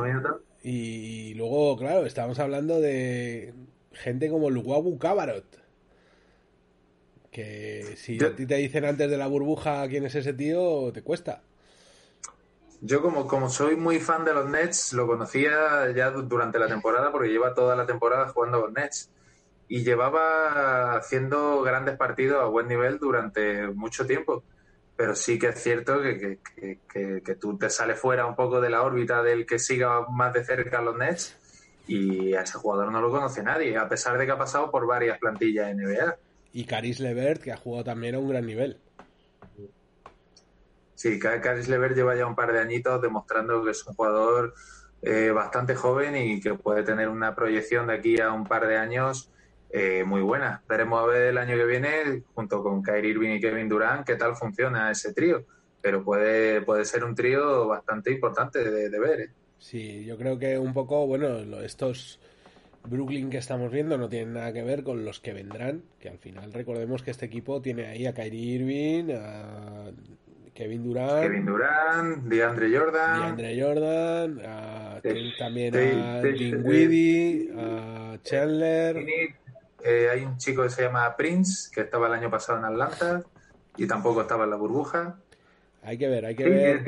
Y luego, claro, estamos hablando de gente como Luguabu Cabarot. Que si a ti te dicen antes de la burbuja quién es ese tío, te cuesta. Yo como, como soy muy fan de los Nets, lo conocía ya durante la temporada porque lleva toda la temporada jugando con Nets y llevaba haciendo grandes partidos a buen nivel durante mucho tiempo. Pero sí que es cierto que, que, tú te sales fuera un poco de la órbita del que siga más de cerca a los Nets y a ese jugador no lo conoce nadie, a pesar de que ha pasado por varias plantillas NBA. Y Caris Levert, que ha jugado también a un gran nivel. Sí, Caris Lever lleva ya un par de añitos demostrando que es un jugador eh, bastante joven y que puede tener una proyección de aquí a un par de años eh, muy buena. Veremos a ver el año que viene, junto con Kyrie Irving y Kevin Durant, qué tal funciona ese trío. pero puede, puede ser un trío bastante importante de, ver. ¿eh? Sí, yo creo que un poco, bueno, estos Brooklyn que estamos viendo no tienen nada que ver con los que vendrán, que al final recordemos que este equipo tiene ahí a Kyrie Irving, a Kevin Durant, Kevin Durant, DeAndre Jordan, DeAndre Jordan, a, también a Dinwiddie, a Chandler. Eh, hay un chico que se llama Prince, que estaba el año pasado en Atlanta y tampoco estaba en la burbuja. Hay que ver, hay que ver.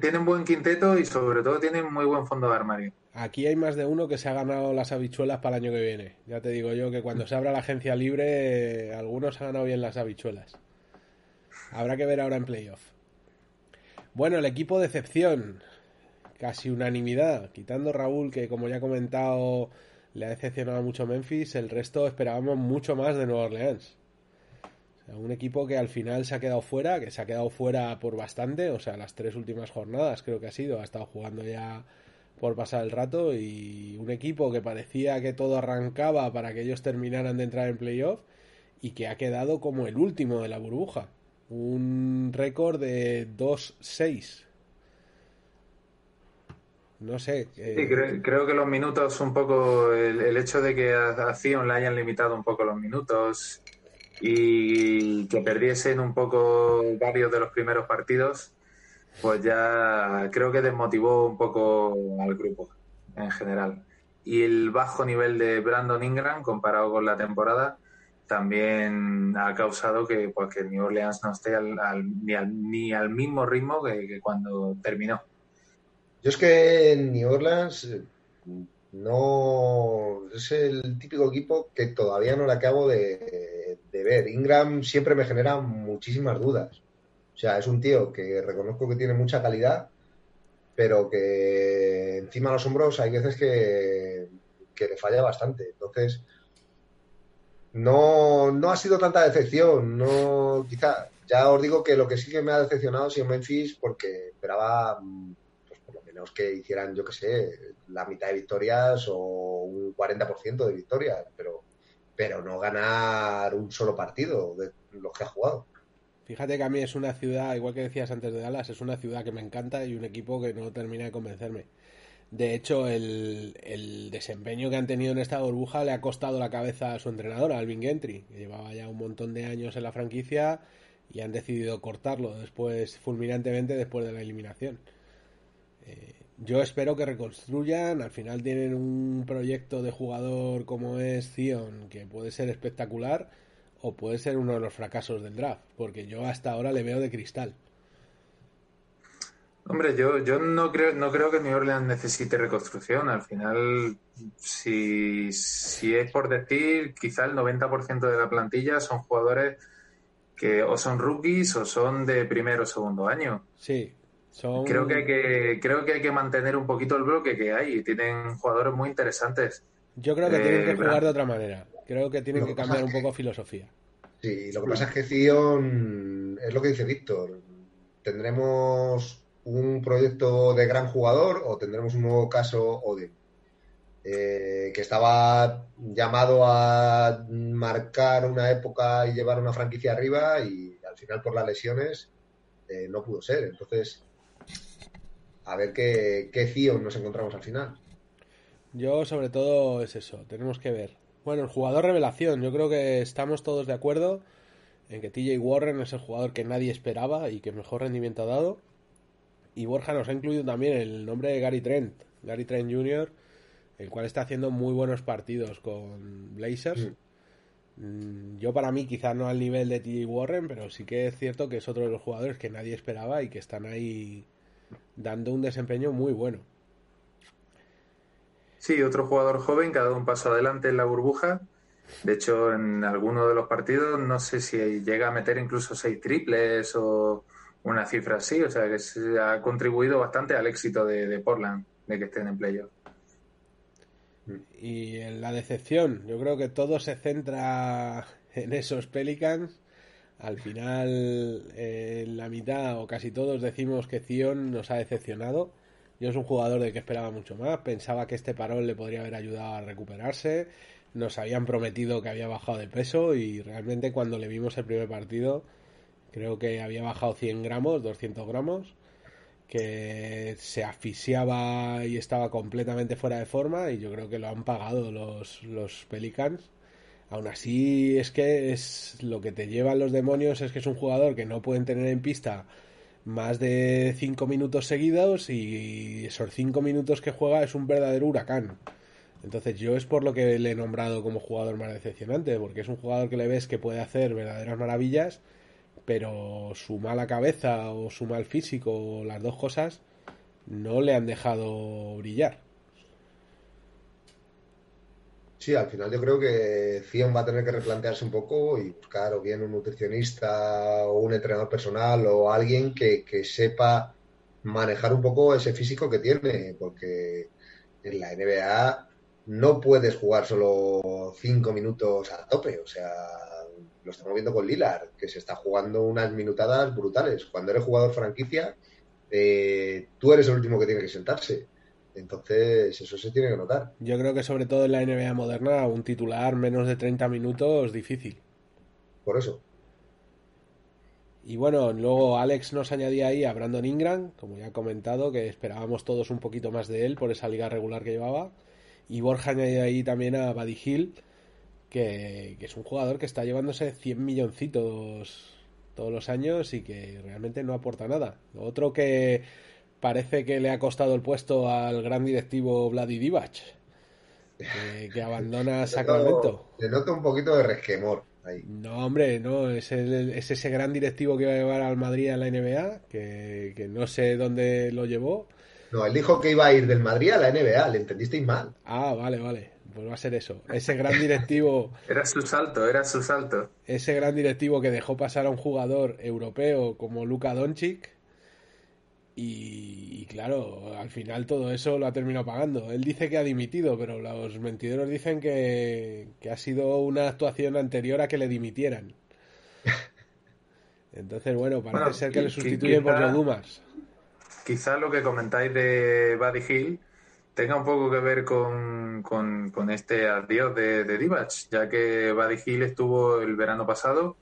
Tienen, buen quinteto y sobre todo tienen muy buen fondo de armario. Aquí hay más de uno que se ha ganado las habichuelas para el año que viene. Ya te digo yo que cuando se abra la agencia libre, algunos han ganado bien las habichuelas. Habrá que ver ahora en playoff. Bueno, el equipo de excepción. Casi unanimidad. Quitando Raúl, que como ya he comentado, le ha decepcionado mucho Memphis. El resto esperábamos mucho más de Nueva Orleans un equipo que al final se ha quedado fuera, que se ha quedado fuera por bastante, o sea, las tres últimas jornadas creo que ha sido, ha estado jugando ya por pasar el rato y un equipo que parecía que todo arrancaba para que ellos terminaran de entrar en playoff y que ha quedado como el último de la burbuja. Un récord de 2-6. No sé. Eh, creo, que los minutos, un poco, el, hecho de que a, Zion le hayan limitado un poco los minutos y que perdiesen un poco varios de los primeros partidos, pues ya creo que desmotivó un poco al grupo en general. Y el bajo nivel de Brandon Ingram comparado con la temporada también ha causado que, pues, que New Orleans no esté al, ni, al, ni, al, mismo ritmo que, cuando terminó. Yo es que New Orleans eh, no es el típico equipo que todavía no le acabo de, de ver. Ingram siempre me genera muchísimas dudas. O sea, es un tío que reconozco que tiene mucha calidad, pero que encima de los hombros hay veces que, que le falla bastante. Entonces, no, no ha sido tanta decepción. No, quizá, ya os digo que lo que sí que me ha decepcionado ha sido Memphis porque esperaba pues, por lo menos que hicieran, yo que sé, la mitad de victorias o un 40% de victorias, pero pero no ganar un solo partido de los que ha jugado. Fíjate que a mí es una ciudad, igual que decías antes de Dallas, es una ciudad que me encanta y un equipo que no termina de convencerme. De hecho, el, desempeño que han tenido en esta burbuja le ha costado la cabeza a su entrenador, Alvin Gentry, que llevaba ya un montón de años en la franquicia y han decidido cortarlo después, fulminantemente, después de la eliminación. Eh, yo espero que reconstruyan. Al final tienen un proyecto de jugador como es Zion, que puede ser espectacular, o puede ser uno de los fracasos del draft, porque yo hasta ahora le veo de cristal. Hombre, yo, yo no creo, no creo que New Orleans necesite reconstrucción. Al final, si, si es por decir, quizá el 90% de la plantilla son jugadores que o son rookies o son de primero o segundo año. Sí, Creo, que hay que, creo que hay que mantener un poquito el bloque que hay. Tienen jugadores muy interesantes. Yo creo que tienen que eh, jugar de otra manera. Creo que tienen que cambiar un poco filosofía. Sí, lo que pasa es que Zion, es lo que dice Víctor, tendremos un proyecto de gran jugador o tendremos un nuevo caso Odin, eh, que estaba llamado a marcar una época y llevar una franquicia arriba y al final por las lesiones eh, no pudo ser. Entonces, a ver qué, qué nos encontramos al final. Yo sobre todo es eso, tenemos que ver. Bueno, el jugador revelación, yo creo que estamos todos de acuerdo en que TJ Warren es el jugador que nadie esperaba y que mejor rendimiento ha dado. Y Borja nos ha incluido también el nombre de Gary Trent, Gary Trent Jr., el cual está haciendo muy buenos partidos con Blazers. Mm. Mm, yo para mí quizá no al nivel de TJ Warren, pero sí que es cierto que es otro de los jugadores que nadie esperaba y que están ahí dando un desempeño muy bueno. Sí, otro jugador joven que ha dado un paso adelante en la burbuja. De hecho, en alguno de los partidos no sé si llega a meter incluso seis triples o una cifra así. O sea que se ha contribuido bastante al éxito de, Portland de que estén en playoff. Y en la decepción, yo creo que todo se centra en esos Pelicans al final, en la mitad o casi todos decimos que Zion nos ha decepcionado. Yo es un jugador de que esperaba mucho más. Pensaba que este parón le podría haber ayudado a recuperarse. Nos habían prometido que había bajado de peso y realmente cuando le vimos el primer partido, Creo que había bajado 100 gramos, 200 gramos, que se asfixiaba y estaba completamente fuera de forma y yo creo que lo han pagado los, los Pelicans. Aún así es que es lo que te llevan los demonios es que es un jugador que no pueden tener en pista más de 5 minutos seguidos y esos 5 minutos que juega es un verdadero huracán. Entonces yo es por lo que le he nombrado como jugador más decepcionante, porque es un jugador que le ves que puede hacer verdaderas maravillas, pero su mala cabeza o su mal físico o las dos cosas no le han dejado brillar. Sí, al final yo creo que Zion va a tener que replantearse un poco y buscar o bien un nutricionista o un entrenador personal o alguien que, que sepa manejar un poco ese físico que tiene, porque en la NBA no puedes jugar solo cinco minutos a tope. O sea, lo estamos viendo con Lilar, que se está jugando unas minutadas brutales. Cuando eres jugador franquicia, eh, tú eres el último que tiene que sentarse. Entonces, eso se tiene que notar. Yo creo que sobre todo en la NBA moderna, un titular menos de 30 minutos difícil. Por eso. Y bueno, luego Alex nos añadía ahí a Brandon Ingram, como ya he comentado, que esperábamos todos un poquito más de él por esa liga regular que llevaba. Y Borja añade ahí también a Buddy Hill, que, es un jugador que está llevándose 100 milloncitos todos los años y que realmente no aporta nada. Otro que parece que le ha costado el puesto al gran directivo Vladi Divac, que, abandona (laughs) Sacramento. Le noto un poquito de resquemor. Ahí. No, hombre, no, es, es, ese gran directivo que iba a llevar al Madrid a la NBA, que, que no sé dónde lo llevó no, él dijo que iba a ir del Madrid a la NBA, le entendisteis mal. Ah, vale, vale. Pues va a ser eso. Ese gran directivo. (laughs) era su salto, era su salto. Ese gran directivo que dejó pasar a un jugador europeo como Luka Doncic. Y, claro, al final todo eso lo ha terminado pagando. Él dice que ha dimitido, pero los mentideros dicen que, que ha sido una actuación anterior a que le dimitieran. (laughs) Entonces, bueno, parece ser que le sustituyen por los Dumas quizás lo que comentáis de Buddy Hill tenga un poco que ver con, este adiós de, de Divac, ya que Buddy Hill estuvo el verano pasado,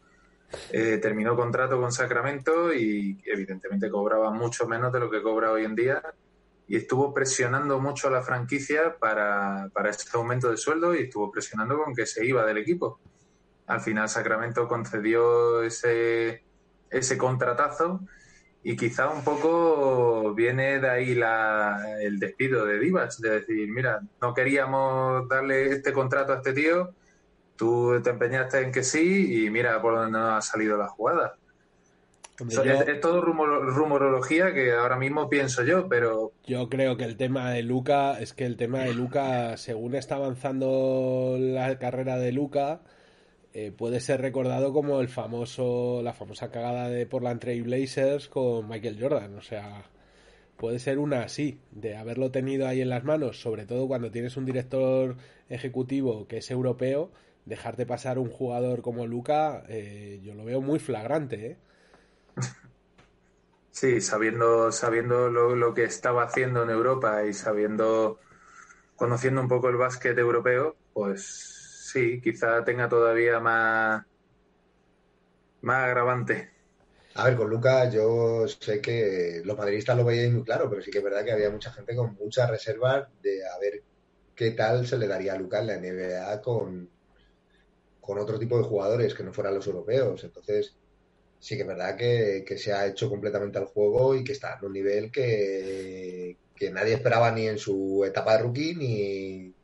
eh, terminó contrato con Sacramento y evidentemente cobraba mucho menos de lo que cobra hoy en día y estuvo presionando mucho a la franquicia para, para este aumento de sueldo y estuvo presionando con que se iba del equipo. Al final Sacramento concedió ese, ese contratazo y quizá un poco viene de ahí la, el despido de Divas, de decir, mira, no queríamos darle este contrato a este tío, tú te empeñaste en que sí y mira por dónde nos ha salido la jugada. es, todo rumorología que ahora mismo pienso yo, pero... Yo creo que el tema de Luca, es que el tema de Luca, según está avanzando la carrera de Luca, eh, puede ser recordado como el famoso, la famosa cagada de Portland Trail Blazers con Michael Jordan. O sea, puede ser una así, de haberlo tenido ahí en las manos, sobre todo cuando tienes un director ejecutivo que es europeo, dejarte pasar un jugador como Luca, eh, yo lo veo muy flagrante. ¿eh? (laughs) Sí, sabiendo, sabiendo lo, lo, que estaba haciendo en Europa y sabiendo, conociendo un poco el básquet europeo, pues sí, quizá tenga todavía más, más agravante. A ver, con Lucas yo sé que los madridistas lo veían muy claro, pero sí que es verdad que había mucha gente con muchas reservas de a ver qué tal se le daría a Lucas en la NBA con, con otro tipo de jugadores que no fueran los europeos. Entonces, sí que es verdad que, se ha hecho completamente al juego y que está en un nivel que, que nadie esperaba ni en su etapa de rookie ni,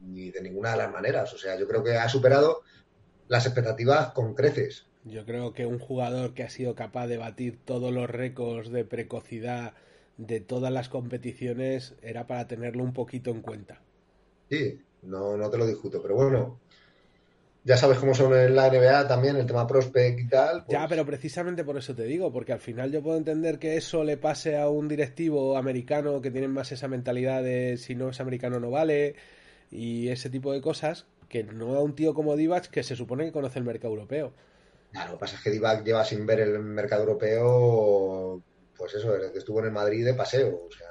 ni de ninguna de las maneras. O sea, yo creo que ha superado las expectativas con creces. Yo creo que un jugador que ha sido capaz de batir todos los récords de precocidad de todas las competiciones era para tenerlo un poquito en cuenta. Sí, no, no te lo discuto, pero bueno, ya sabes cómo son en la NBA también, el tema prospect y tal. Ya, pues pero precisamente por eso te digo, porque al final yo puedo entender que eso le pase a un directivo americano que tiene más esa mentalidad de si no es americano no vale, y ese tipo de cosas que no a un tío como Divac que se supone que conoce el mercado europeo. Claro, lo que pasa es que Divac lleva sin ver el mercado europeo, pues eso, desde que estuvo en el Madrid de paseo. O sea...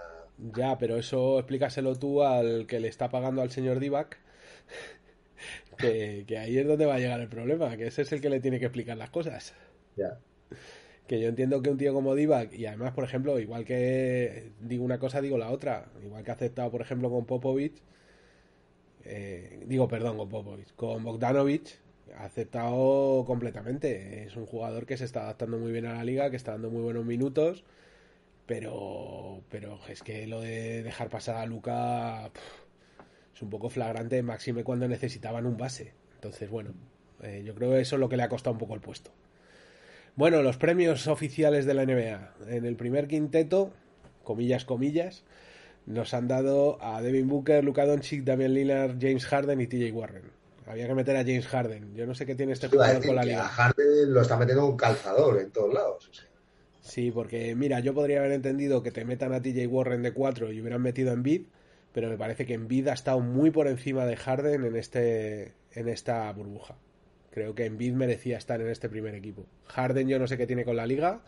Ya, pero eso explícaselo tú al que le está pagando al señor Divac, que, que ahí es donde va a llegar el problema, que ese es el que le tiene que explicar las cosas. Ya. Que yo entiendo que un tío como Divac, y además, por ejemplo, igual que digo una cosa, digo la otra. Igual que ha aceptado, por ejemplo, con Popovich, eh, digo, perdón, con Popovich, con Bogdanovich, ha aceptado completamente. Es un jugador que se está adaptando muy bien a la liga, que está dando muy buenos minutos, pero, pero es que lo de dejar pasar a Luca es un poco flagrante, máxime cuando necesitaban un base. Entonces, bueno, eh, yo creo que eso es lo que le ha costado un poco el puesto. Bueno, los premios oficiales de la NBA. En el primer quinteto, comillas, comillas, nos han dado a Devin Booker, Luka Doncic, Damian Lillard, James Harden y TJ Warren. Había que meter a James Harden. Yo no sé qué tiene este jugador con la liga. A Harden lo está metiendo un calzador en todos lados. Sí, porque mira, yo podría haber entendido que te metan a TJ Warren de 4 y hubieran metido en bid, pero me parece que en bid ha estado muy por encima de Harden en este en esta burbuja. Creo que Embiid merecía estar en este primer equipo. Harden yo no sé qué tiene con la liga.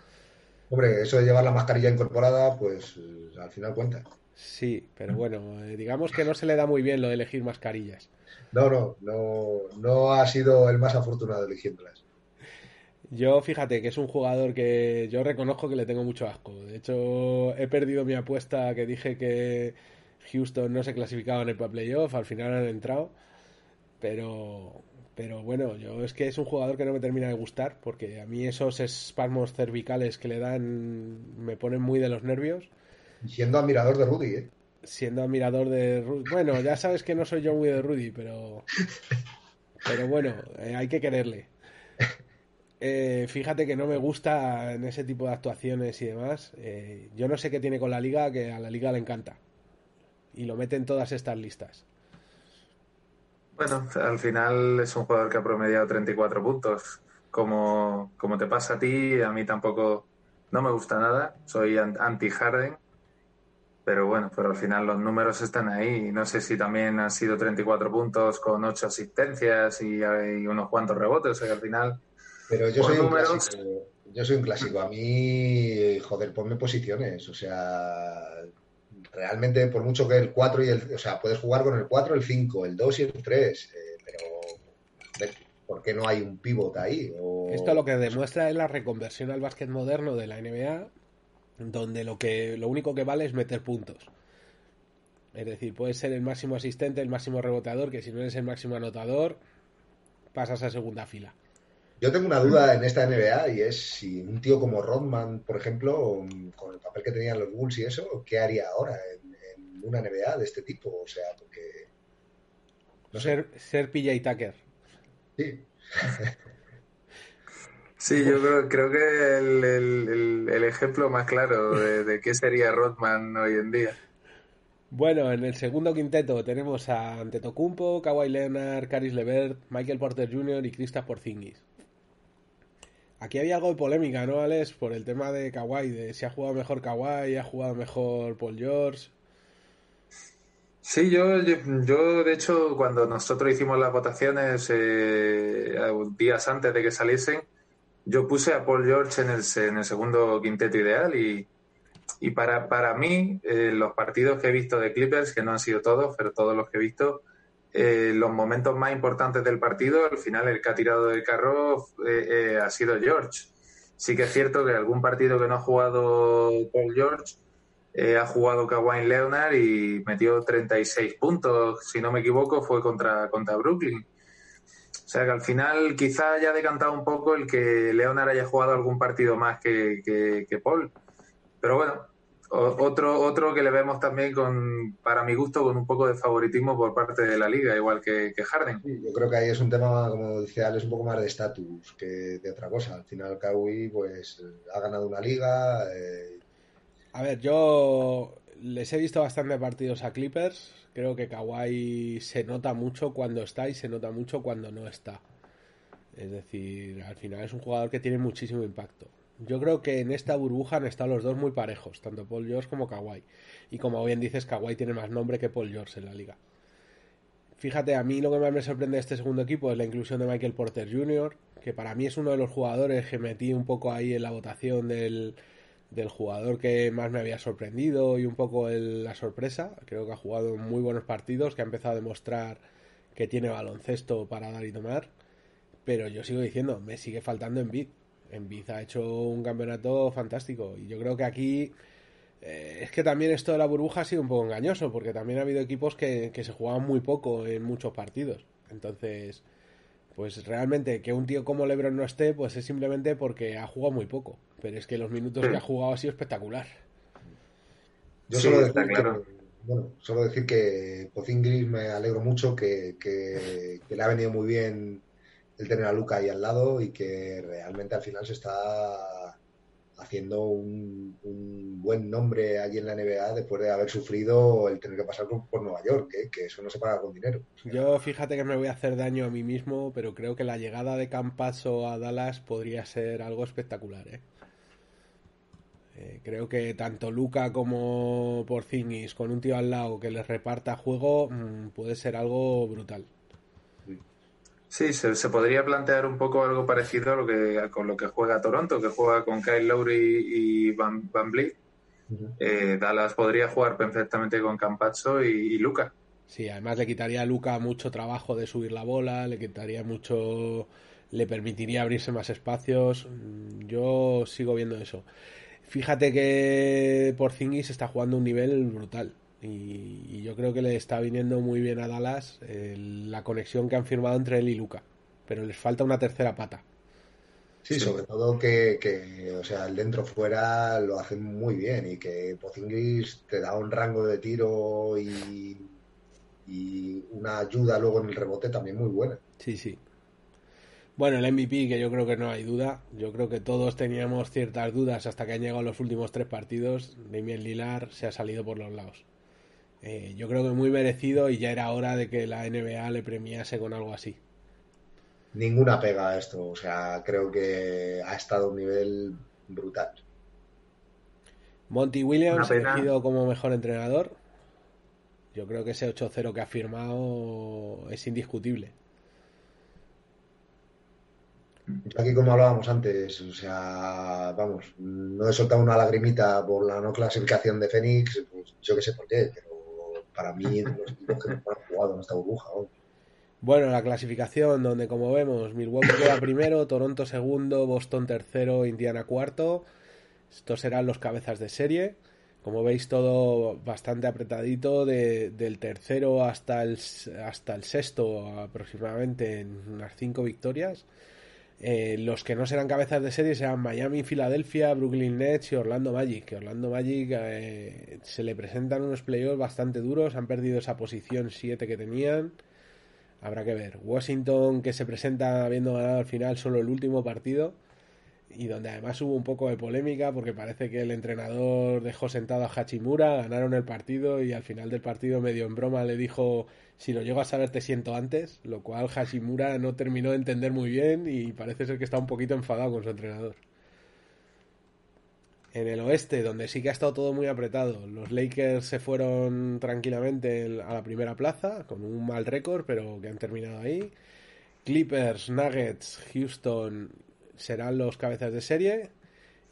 Hombre, eso de llevar la mascarilla incorporada, pues eh, al final cuenta. Sí, pero bueno, eh, digamos que no se le da muy bien lo de elegir mascarillas. No, no, no, no ha sido el más afortunado eligiéndolas. Yo fíjate que es un jugador que yo reconozco que le tengo mucho asco. De hecho, he perdido mi apuesta que dije que Houston no se clasificaba en el playoff, al final han entrado. Pero, pero bueno, yo es que es un jugador que no me termina de gustar porque a mí esos espasmos cervicales que le dan me ponen muy de los nervios. Siendo admirador de Rudy, ¿eh? Siendo admirador de Rudy. Bueno, ya sabes que no soy yo muy de Rudy, pero. Pero bueno, eh, hay que quererle. Eh, fíjate que no me gusta en ese tipo de actuaciones y demás. Eh, yo no sé qué tiene con la liga, que a la liga le encanta. Y lo mete en todas estas listas. Bueno, al final es un jugador que ha promediado 34 puntos. Como, como te pasa a ti, a mí tampoco no me gusta nada. Soy anti-Harden. Pero bueno, pero al final los números están ahí. No sé si también han sido 34 puntos con 8 asistencias y, unos cuantos rebotes. O sea que al final. Pero yo soy, un clásico, yo soy un clásico. A mí, joder, ponme posiciones. O sea, realmente por mucho que el 4 y el... O sea, puedes jugar con el 4, el 5, el 2 y el 3, eh, pero ¿por qué no hay un pivot ahí? Esto lo que demuestra es la reconversión al básquet moderno de la NBA, donde lo, que, lo único que vale es meter puntos. Es decir, puedes ser el máximo asistente, el máximo reboteador, que si no eres el máximo anotador, pasas a segunda fila. Yo tengo una duda en esta NBA y es si un tío como Rodman, por ejemplo, con el papel que tenían los Bulls y eso, ¿qué haría ahora en, una NBA de este tipo? O sea, porque... No ser, ser PJ Tucker. Sí. (laughs) Sí, yo creo, creo que el, el, ejemplo más claro de, de, qué sería Rodman hoy en día. Bueno, en el segundo quinteto tenemos a Antetokounmpo, Kawhi Leonard, Caris LeVert, Michael Porter Jr. y Kristaps Porzingis. Aquí había algo de polémica, ¿no, Alex? Por el tema de Kawhi, de si ha jugado mejor Kawhi, ha jugado mejor Paul George. Sí, yo, yo, de hecho, cuando nosotros hicimos las votaciones eh, días antes de que saliesen, yo puse a Paul George en el, en el segundo quinteto ideal y, y para, para mí, eh, los partidos que he visto de Clippers, que no han sido todos, pero todos los que he visto, eh, los momentos más importantes del partido, al final el que ha tirado del carro eh, eh, ha sido George. Sí que es cierto que algún partido que no ha jugado Paul George ha jugado Kawhi Leonard y metió 36 puntos, si no me equivoco, fue contra, contra Brooklyn. O sea que al final quizá haya decantado un poco el que Leonard haya jugado algún partido más que, que Paul. Pero bueno, otro, otro que le vemos también con, para mi gusto, con un poco de favoritismo por parte de la liga, igual que, Harden. yo creo que ahí es un tema, como dice Alex, un poco más de estatus que de otra cosa. Al final, Kawhi pues ha ganado una liga. Eh, a ver, yo les he visto bastante partidos a Clippers. Creo que Kawhi se nota mucho cuando está y se nota mucho cuando no está. Es decir, al final es un jugador que tiene muchísimo impacto. Yo creo que en esta burbuja han estado los dos muy parejos, tanto Paul George como Kawhi. Y como bien dices, Kawhi tiene más nombre que Paul George en la liga. Fíjate, a mí lo que más me sorprende de este segundo equipo es la inclusión de Michael Porter Jr., que para mí es uno de los jugadores que metí un poco ahí en la votación del, del jugador que más me había sorprendido y un poco la sorpresa. Creo que ha jugado muy buenos partidos, que ha empezado a demostrar que tiene baloncesto para dar y tomar. Pero yo sigo diciendo, me sigue faltando en beat Embiid ha hecho un campeonato fantástico y yo creo que aquí eh, es que también esto de la burbuja ha sido un poco engañoso porque también ha habido equipos que, que se jugaban muy poco en muchos partidos. Entonces, pues realmente que un tío como LeBron no esté, pues es simplemente porque ha jugado muy poco. Pero es que los minutos que ha jugado ha sido espectacular. Yo solo, decir que, bueno, solo decir que Pozingris me alegro mucho que, que, le ha venido muy bien el tener a Luca ahí al lado y que realmente al final se está haciendo un, buen nombre allí en la NBA después de haber sufrido el tener que pasar por, Nueva York, ¿eh? que eso no se paga con dinero. Yo fíjate que me voy a hacer daño a mí mismo, pero creo que la llegada de Campaso a Dallas podría ser algo espectacular. ¿eh? Eh, creo que tanto Luca como Porzingis con un tío al lado que les reparta juego mm, puede ser algo brutal. Sí, se, podría plantear un poco algo parecido a lo que, con lo que juega Toronto, que juega con Kyle Lowry y Van, Van eh, Dallas podría jugar perfectamente con Campazzo y, Luca. Sí, además le quitaría a Luca mucho trabajo de subir la bola, le quitaría mucho, le permitiría abrirse más espacios. Mm, yo sigo viendo eso. Fíjate que Porzingis está jugando un nivel brutal. Y, yo creo que le está viniendo muy bien a Dallas la conexión que han firmado entre él y Luca. Pero les falta una tercera pata. Sí, sobre todo que, o sea, el dentro fuera lo hacen muy bien y que Pozingis te da un rango de tiro y, y una ayuda luego en el rebote también muy buena. Sí, sí. Bueno, el MVP, que yo creo que no hay duda. Yo creo que todos teníamos ciertas dudas hasta que han llegado los últimos tres partidos. Damien Lilar se ha salido por los lados. Eh, yo creo que muy merecido y ya era hora de que la NBA le premiase con algo así. Ninguna pega a esto, o sea, creo que ha estado a un nivel brutal. Monty Williams elegido como mejor entrenador. Yo creo que ese 8-0 que ha firmado es indiscutible. Aquí como hablábamos antes, o sea, vamos, no he soltado una lagrimita por la no clasificación de Fénix, pues yo qué sé por qué, pero para mí. Bueno, la clasificación donde como vemos Milwaukee queda primero, Toronto segundo, Boston tercero, Indiana cuarto. Estos serán los cabezas de serie. Como veis todo bastante apretadito del tercero hasta el, hasta el sexto aproximadamente en unas cinco victorias. Eh, los que no serán cabezas de serie serán Miami, Filadelfia, Brooklyn Nets y Orlando Magic. Que Orlando Magic eh, se le presentan unos playoffs bastante duros. Han perdido esa posición 7 que tenían. Habrá que ver. Washington que se presenta habiendo ganado al final solo el último partido. Y donde además hubo un poco de polémica porque parece que el entrenador dejó sentado a Hachimura, ganaron el partido y al final del partido medio en broma le dijo si lo llego a saber te siento antes, lo cual Hashimura no terminó de entender muy bien y parece ser que está un poquito enfadado con su entrenador. En el oeste, donde sí que ha estado todo muy apretado, los Lakers se fueron tranquilamente a la primera plaza, con un mal récord, pero que han terminado ahí. Clippers, Nuggets, Houston serán los cabezas de serie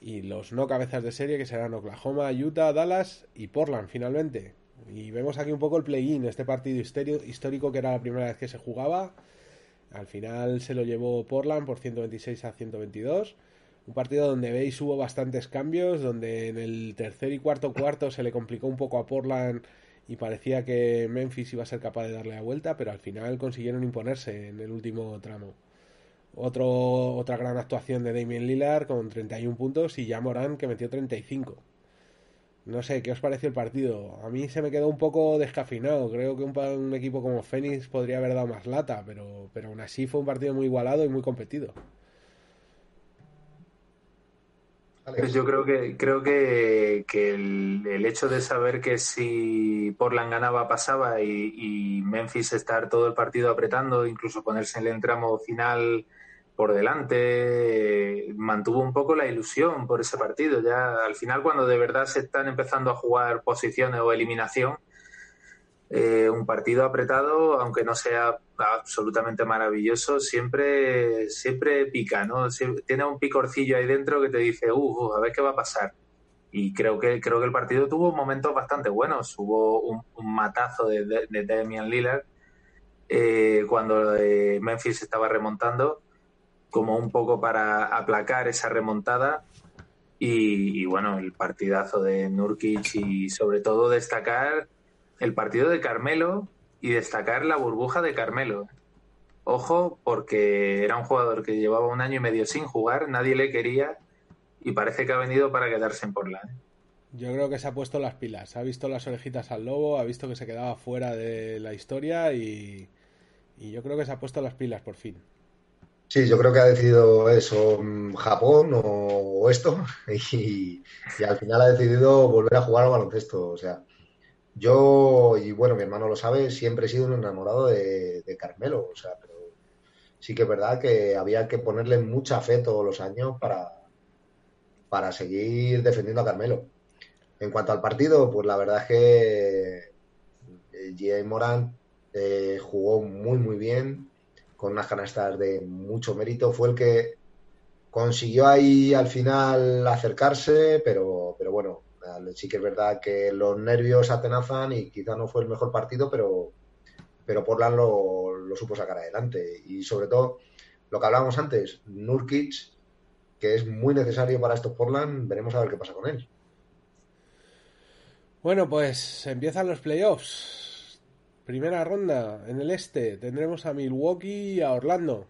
y los no cabezas de serie que serán Oklahoma, Utah, Dallas y Portland finalmente. Y vemos aquí un poco el play-in, este partido histórico que era la primera vez que se jugaba. Al final se lo llevó Portland por 126 a 122. Un partido donde veis hubo bastantes cambios, donde en el tercer y cuarto cuarto se le complicó un poco a Portland y parecía que Memphis iba a ser capaz de darle la vuelta, pero al final consiguieron imponerse en el último tramo. Otro, otra gran actuación de Damien Lillard con 31 puntos y ya Morán que metió 35. No sé, ¿qué os pareció el partido? A mí se me quedó un poco descafinado. Creo que un, equipo como Fénix podría haber dado más lata, pero, pero aún así fue un partido muy igualado y muy competido. Pues yo creo que creo que, el, hecho de saber que si Portland ganaba pasaba y, y, Memphis estar todo el partido apretando, incluso ponerse en el tramo final por delante, mantuvo un poco la ilusión por ese partido. Ya al final, cuando de verdad se están empezando a jugar posiciones o eliminación, eh, un partido apretado, aunque no sea absolutamente maravilloso, siempre, siempre pica, ¿no? tiene un picorcillo ahí dentro que te dice, uh, a ver qué va a pasar. Y creo que, creo que el partido tuvo momentos bastante buenos. Hubo un, matazo de, de, Damian Lillard eh, cuando eh, Memphis estaba remontando como un poco para aplacar esa remontada. Y, bueno, el partidazo de Nurkic y sobre todo destacar el partido de Carmelo y destacar la burbuja de Carmelo. Ojo, porque era un jugador que llevaba un año y medio sin jugar, nadie le quería y parece que ha venido para quedarse en Portland. Yo creo que se ha puesto las pilas, ha visto las orejitas al lobo, ha visto que se quedaba fuera de la historia y, yo creo que se ha puesto las pilas por fin. Sí, yo creo que ha decidido eso, mm, Japón o, esto, (laughs) y, al final ha decidido volver a jugar al baloncesto. O sea, yo, y bueno, mi hermano lo sabe, siempre he sido un enamorado de, Carmelo. O sea, pero sí que es verdad que había que ponerle mucha fe todos los años para, para seguir defendiendo a Carmelo. En cuanto al partido, pues la verdad es que eh, J. Morán eh, jugó muy, muy bien, con unas canastas de mucho mérito. Fue el que consiguió ahí al final acercarse, pero, pero bueno, sí que es verdad que los nervios atenazan y quizá no fue el mejor partido, pero, pero Portland lo, lo supo sacar adelante. Y sobre todo, lo que hablábamos antes, Nurkic que es muy necesario para estos Portland. Veremos a ver qué pasa con él. Bueno, pues empiezan los playoffs. Primera ronda en el este. Tendremos a Milwaukee y a Orlando.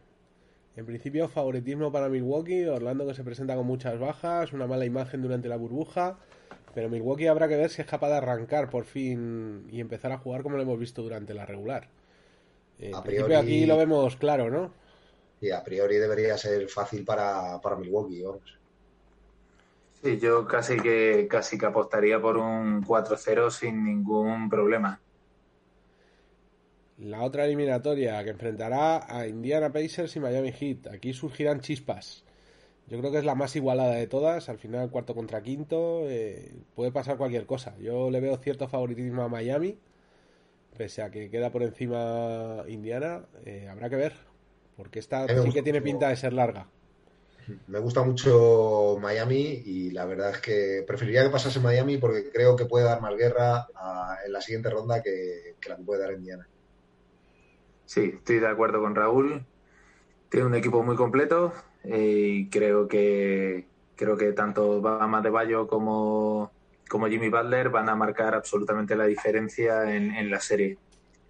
En principio, favoritismo para Milwaukee. Orlando que se presenta con muchas bajas, una mala imagen durante la burbuja. Pero Milwaukee habrá que ver si es capaz de arrancar por fin y empezar a jugar como lo hemos visto durante la regular. En principio aquí lo vemos claro, ¿no? y a priori debería ser fácil para, para Milwaukee. Sí, yo casi que casi que apostaría por un 4-0 sin ningún problema. La otra eliminatoria que enfrentará a Indiana Pacers y Miami Heat. Aquí surgirán chispas. Yo creo que es la más igualada de todas. Al final, cuarto contra quinto, eh, puede pasar cualquier cosa. Yo le veo cierto favoritismo a Miami, pese a que queda por encima Indiana. Eh, habrá que ver porque esta sí que tiene pinta de ser larga. Me gusta mucho Miami y la verdad es que preferiría que pasase Miami porque creo que puede dar más guerra en la siguiente ronda que, la que puede dar Indiana. Sí, estoy de acuerdo con Raúl. Tiene un equipo muy completo eh, y creo que creo que tanto Bama de Bayo como, como Jimmy Butler van a marcar absolutamente la diferencia en, en la serie.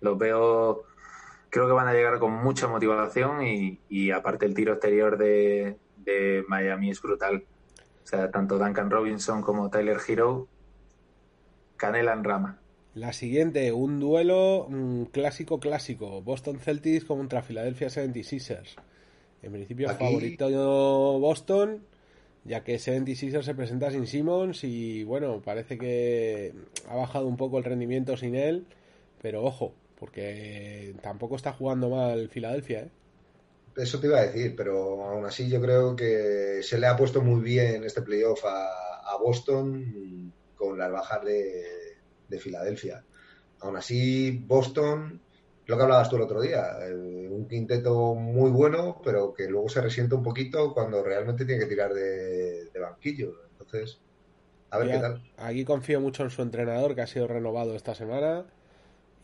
Los veo creo que van a llegar con mucha motivación y, aparte el tiro exterior de, Miami es brutal. O sea, tanto Duncan Robinson como Tyler Hero, canela en rama. La siguiente, un duelo clásico clásico. Boston Celtics contra Philadelphia 76ers. En principio favorito Boston, ya que 76ers se presenta sin Simmons y bueno, parece que ha bajado un poco el rendimiento sin él, pero ojo, porque tampoco está jugando mal Filadelfia, ¿eh? Eso te iba a decir, pero aún así yo creo que se le ha puesto muy bien este playoff a, Boston con las bajas de, Filadelfia. Aún así, Boston, lo que hablabas tú el otro día, eh, un quinteto muy bueno, pero que luego se resiente un poquito cuando realmente tiene que tirar de, banquillo. Entonces, a ver qué tal. Aquí confío mucho en su entrenador, que ha sido renovado esta semana.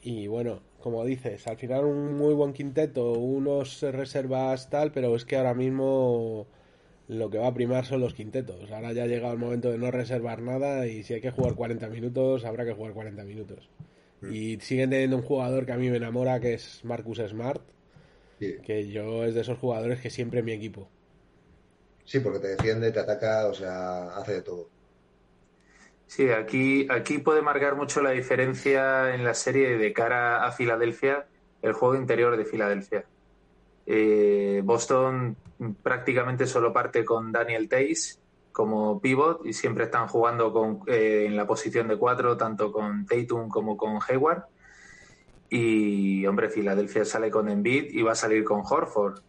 Y bueno, como dices, al final un muy buen quinteto, unos reservas tal, pero es que ahora mismo lo que va a primar son los quintetos. Ahora ya ha llegado el momento de no reservar nada y si hay que jugar 40 minutos, habrá que jugar 40 minutos. Mm. Y siguen teniendo un jugador que a mí me enamora, que es Marcus Smart, que yo es de esos jugadores que siempre en mi equipo. Sí, porque te defiende, te ataca, o sea, hace de todo. Sí, aquí, aquí puede marcar mucho la diferencia en la serie de cara a Filadelfia, el juego interior de Filadelfia. Eh, Boston prácticamente solo parte con Daniel Tays como pivot y siempre están jugando con, eh, en la posición de cuatro, tanto con Tatum como con Hayward. Y, hombre, Filadelfia sale con Embiid y va a salir con Horford.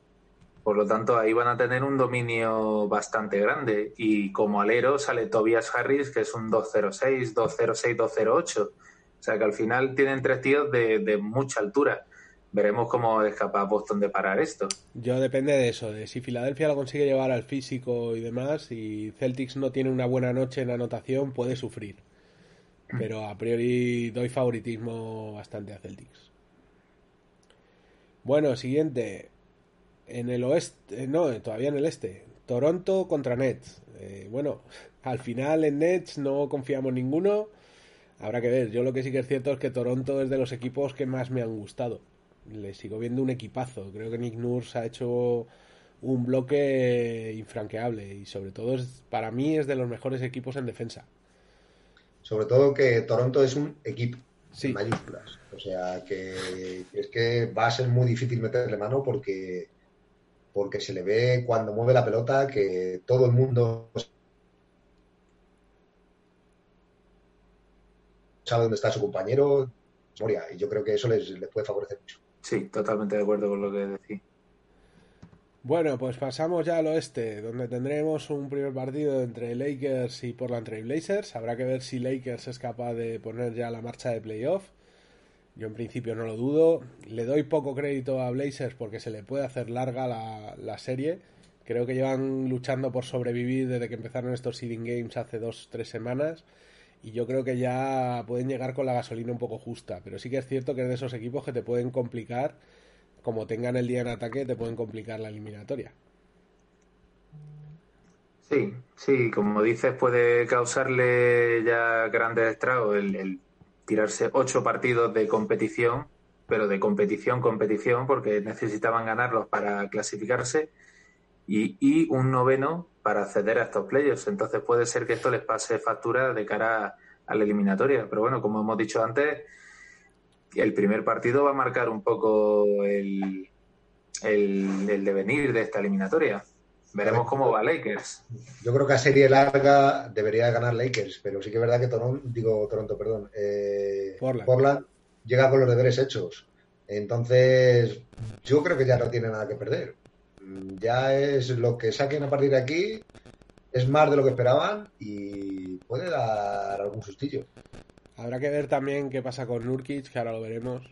Por lo tanto, ahí van a tener un dominio bastante grande. Y como alero sale Tobias Harris, que es un 206, 206, 208. O sea que al final tienen tres tíos de, mucha altura. Veremos cómo es capaz Boston de parar esto. Yo depende de eso, de si Filadelfia lo consigue llevar al físico y demás, y Celtics no tiene una buena noche en anotación, puede sufrir. Mm. Pero a priori doy favoritismo bastante a Celtics. Bueno, siguiente. En el oeste, no, todavía en el este. Toronto contra Nets. Eh, bueno, (laughs) al final en Nets no confiamos ninguno. Habrá que ver. Yo lo que sí que es cierto es que Toronto es de los equipos que más me han gustado. Le sigo viendo un equipazo. Creo que Nick Nurse ha hecho un bloque infranqueable y sobre todo es, para mí es de los mejores equipos en defensa. Sobre todo que Toronto es un equipo sin mayúsculas. O sea que es que va a ser muy difícil meterle mano porque porque se le ve cuando mueve la pelota que todo el mundo sabe dónde está su compañero, y yo creo que eso les, les puede favorecer mucho. Sí, totalmente de acuerdo con lo que decís. Bueno, pues pasamos ya al oeste, donde tendremos un primer partido entre Lakers y Portland Trail Blazers. Habrá que ver si Lakers es capaz de poner ya la marcha de playoff. Yo en principio no lo dudo. Le doy poco crédito a Blazers porque se le puede hacer larga la, la serie. Creo que llevan luchando por sobrevivir desde que empezaron estos seeding games hace dos, tres semanas. Y yo creo que ya pueden llegar con la gasolina un poco justa. Pero sí que es cierto que es de esos equipos que te pueden complicar como tengan el día en ataque, te pueden complicar la eliminatoria. Sí, sí, como dices, puede causarle ya grandes estragos el, tirarse ocho partidos de competición, pero de competición, competición, porque necesitaban ganarlos para clasificarse y, y un noveno para acceder a estos playoffs. Entonces puede ser que esto les pase factura de cara a la eliminatoria. Pero bueno, como hemos dicho antes, el primer partido va a marcar un poco el, el, devenir de esta eliminatoria. Veremos cómo va Lakers. Yo creo que a serie larga debería ganar Lakers, pero sí que es verdad que Toronto, digo Toronto, perdón, eh, Portland. llega con los deberes hechos. Entonces, yo creo que ya no tiene nada que perder. Ya es lo que saquen a partir de aquí, es más de lo que esperaban y puede dar algún sustillo. Habrá que ver también qué pasa con Nurkic, que ahora lo veremos.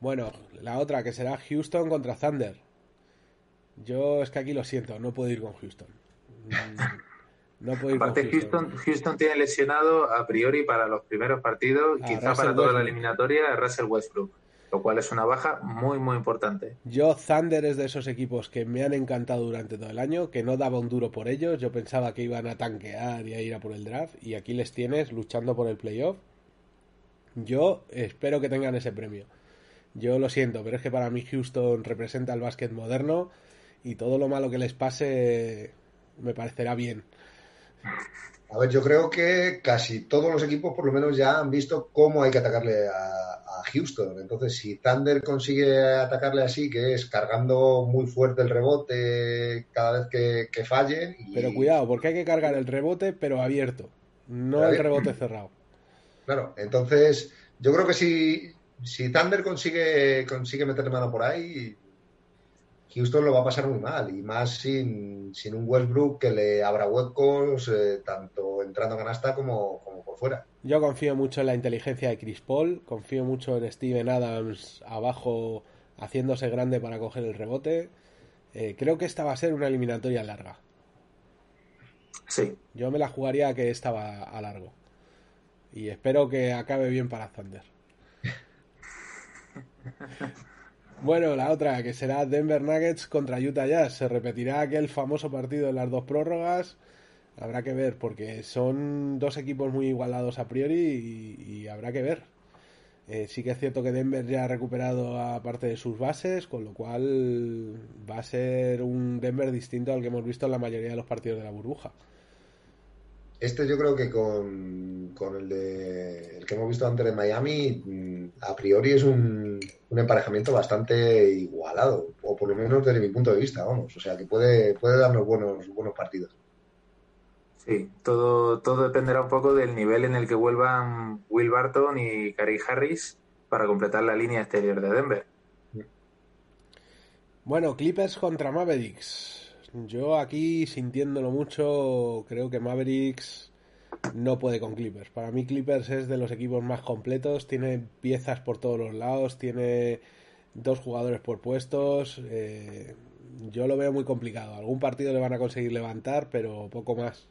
Bueno, la otra que será Houston contra Thunder. Yo es que aquí lo siento, no puedo ir con Houston. Mm, no puedo ir con Houston. Houston. tiene lesionado a priori para los primeros partidos, quizá para toda la eliminatoria, a Russell Westbrook lo cual es una baja muy, muy importante. Yo, Thunder es de esos equipos que me han encantado durante todo el año, que no daba un duro por ellos. Yo pensaba que iban a tanquear y a ir a por el draft, y aquí les tienes luchando por el playoff. Yo espero que tengan ese premio. Yo lo siento, pero es que para mí Houston representa el básquet moderno y todo lo malo que les pase me parecerá bien. A ver, yo creo que casi todos los equipos por lo menos ya han visto cómo hay que atacarle a, Houston. Entonces, si Thunder consigue atacarle así, que es cargando muy fuerte el rebote cada vez que, que fallen. Pero cuidado, porque hay que cargar el rebote, pero abierto, no el rebote cerrado. Claro, entonces yo creo que si, si Thunder consigue, consigue meterle mano por ahí, Houston lo va a pasar muy mal, y más sin, sin un Westbrook que le abra huecos, eh, tanto entrando a canasta como, como, por fuera. Yo confío mucho en la inteligencia de Chris Paul, confío mucho en Steven Adams abajo haciéndose grande para coger el rebote. Eh, creo que esta va a ser una eliminatoria larga. Sí. Yo me la jugaría que esta va a largo. Y espero que acabe bien para Thunder. (laughs) Bueno, la otra, que será Denver Nuggets contra Utah Jazz. Se repetirá aquel famoso partido en las dos prórrogas. Habrá que ver, porque son dos equipos muy igualados a priori y, habrá que ver. Eh, sí que es cierto que Denver ya ha recuperado a parte de sus bases, con lo cual va a ser un Denver distinto al que hemos visto en la mayoría de los partidos de la burbuja. Este yo creo que con, el, de, el que hemos visto antes de Miami, mm, a priori es un, un, emparejamiento bastante igualado, o por lo menos desde mi punto de vista, vamos. O sea que puede, puede darnos buenos, buenos partidos. Sí, todo, todo dependerá un poco del nivel en el que vuelvan Will Barton y Gary Harris para completar la línea exterior de Denver. Bueno, Clippers contra Mavericks. Yo aquí, sintiéndolo mucho, creo que Mavericks no puede con Clippers. Para mí Clippers es de los equipos más completos, tiene piezas por todos los lados, tiene dos jugadores por puestos. Eh, yo lo veo muy complicado. Algún partido le van a conseguir levantar, pero poco más.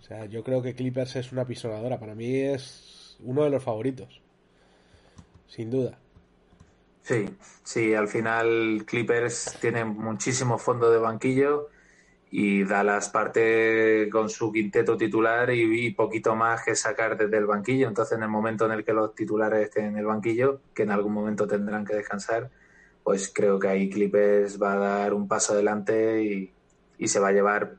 O sea, yo creo que Clippers es una pisonadora. Para mí es uno de los favoritos. Sin duda. Sí, sí, al final Clippers tiene muchísimo fondo de banquillo y Dallas parte con su quinteto titular y, poquito más que sacar desde el banquillo. Entonces, en el momento en el que los titulares estén en el banquillo, que en algún momento tendrán que descansar, pues creo que ahí Clippers va a dar un paso adelante y, se va a llevar,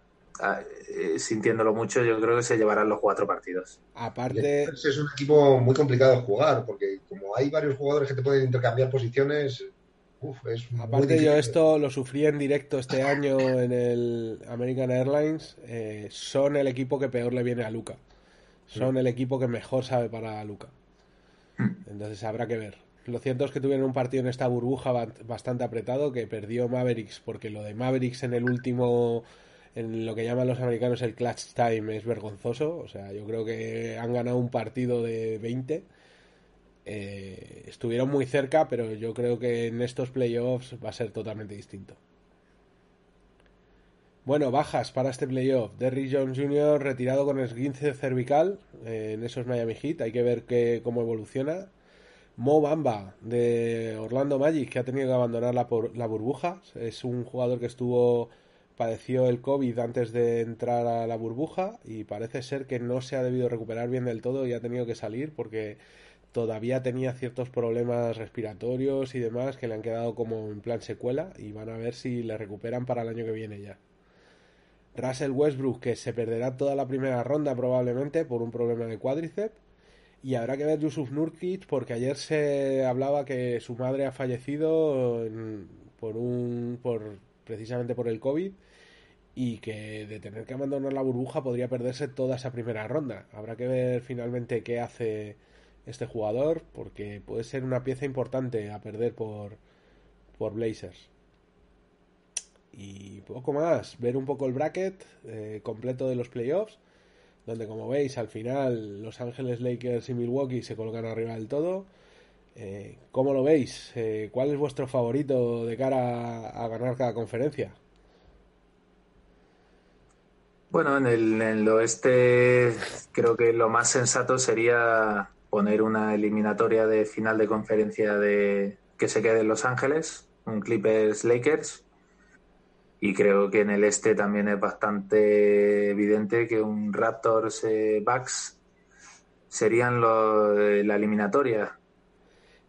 eh, sintiéndolo mucho, yo creo que se llevarán los cuatro partidos. Aparte. Es un equipo muy complicado de jugar, porque como hay varios jugadores que te pueden intercambiar posiciones, Aparte yo esto lo sufrí en directo este año en el American Airlines. Eh, son el equipo que peor le viene a Luca. Son el equipo que mejor sabe para Luca. Hmm. Entonces habrá que ver. Lo cierto es que tuvieron un partido en esta burbuja bastante apretado que perdió Mavericks porque lo de Mavericks en el último, en lo que llaman los americanos el clutch time es vergonzoso. O sea, yo creo que han ganado un partido de 20 eh, estuvieron muy cerca, pero yo creo que en estos playoffs va a ser totalmente distinto. Bueno, bajas para este playoff. Derrick Jones Jr. retirado con esguince cervical eh, en esos Miami Heat. Hay que ver cómo evoluciona. Mo Bamba de Orlando Magic, que ha tenido que abandonar la, la burbuja. Es un jugador que estuvo padeció el COVID antes de entrar a la burbuja y parece ser que no se ha debido recuperar bien del todo y ha tenido que salir porque todavía tenía ciertos problemas respiratorios y demás que le han quedado como en plan secuela y van a ver si le recuperan para el año que viene ya. Russell Westbrook que se perderá toda la primera ronda probablemente por un problema de cuádriceps y habrá que ver Yusuf Nurkic porque ayer se hablaba que su madre ha fallecido por un por precisamente por el COVID y que de tener que abandonar la burbuja podría perderse toda esa primera ronda. Habrá que ver finalmente qué hace este jugador porque puede ser una pieza importante a perder por, por Blazers. Y poco más, ver un poco el bracket eh, completo de los playoffs, donde como veis al final Los Ángeles Lakers y Milwaukee se colocan arriba del todo. Eh, ¿Cómo lo veis? Eh, ¿Cuál es vuestro favorito de cara a, ganar cada conferencia? Bueno, en en el, oeste creo que lo más sensato sería poner una eliminatoria de final de conferencia de que se quede en Los Ángeles, un Clippers Lakers. Y creo que en el este también es bastante evidente que un Raptors eh, Bucks serían lo, la eliminatoria.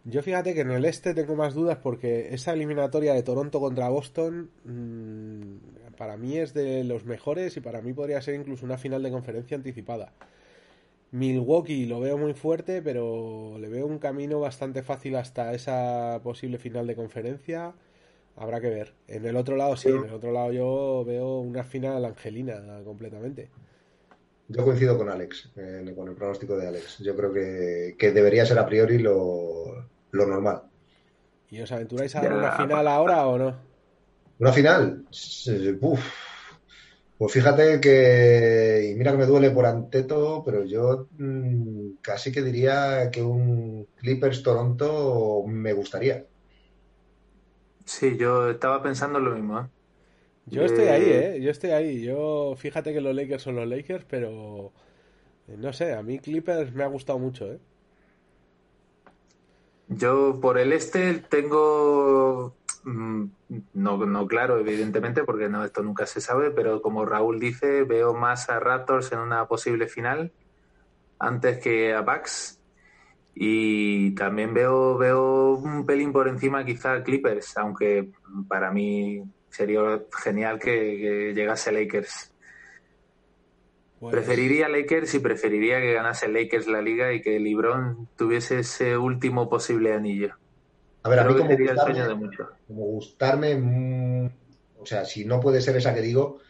Yo fíjate que en el este tengo más dudas porque esa eliminatoria de Toronto contra Boston mm, para mí es de los mejores y para mí podría ser incluso una final de conferencia anticipada. Milwaukee lo veo muy fuerte, pero le veo un camino bastante fácil hasta esa posible final de conferencia. Habrá que ver. En el otro lado sí, en el otro lado yo veo una final angelina completamente. Yo coincido con Alex, eh, con el pronóstico de Alex. Yo creo que, debería ser a priori lo, normal. ¿Y os aventuráis a dar una final ahora o no? ¿Una final? Uf, pues fíjate que, y mira que me duele por Anteto, pero yo mm, casi que diría que un Clippers Toronto me gustaría. Sí, yo estaba pensando lo mismo. ¿eh? Yo estoy ahí, ¿eh? Yo estoy ahí. Yo, fíjate que los Lakers son los Lakers, pero eh, no sé, a mí Clippers me ha gustado mucho, ¿eh? Yo por el este tengo no, no claro, evidentemente, porque no, esto nunca se sabe, pero como Raúl dice, veo más a Raptors en una posible final antes que a Bucks. Y también veo, veo un pelín por encima quizá a Clippers, aunque para mí sería genial que, llegase Lakers. Pues preferiría Lakers y preferiría que ganase Lakers la liga y que LeBron tuviese ese último posible anillo. A ver, a mí como gustarme, mm, o sea, si no puede ser esa que digo,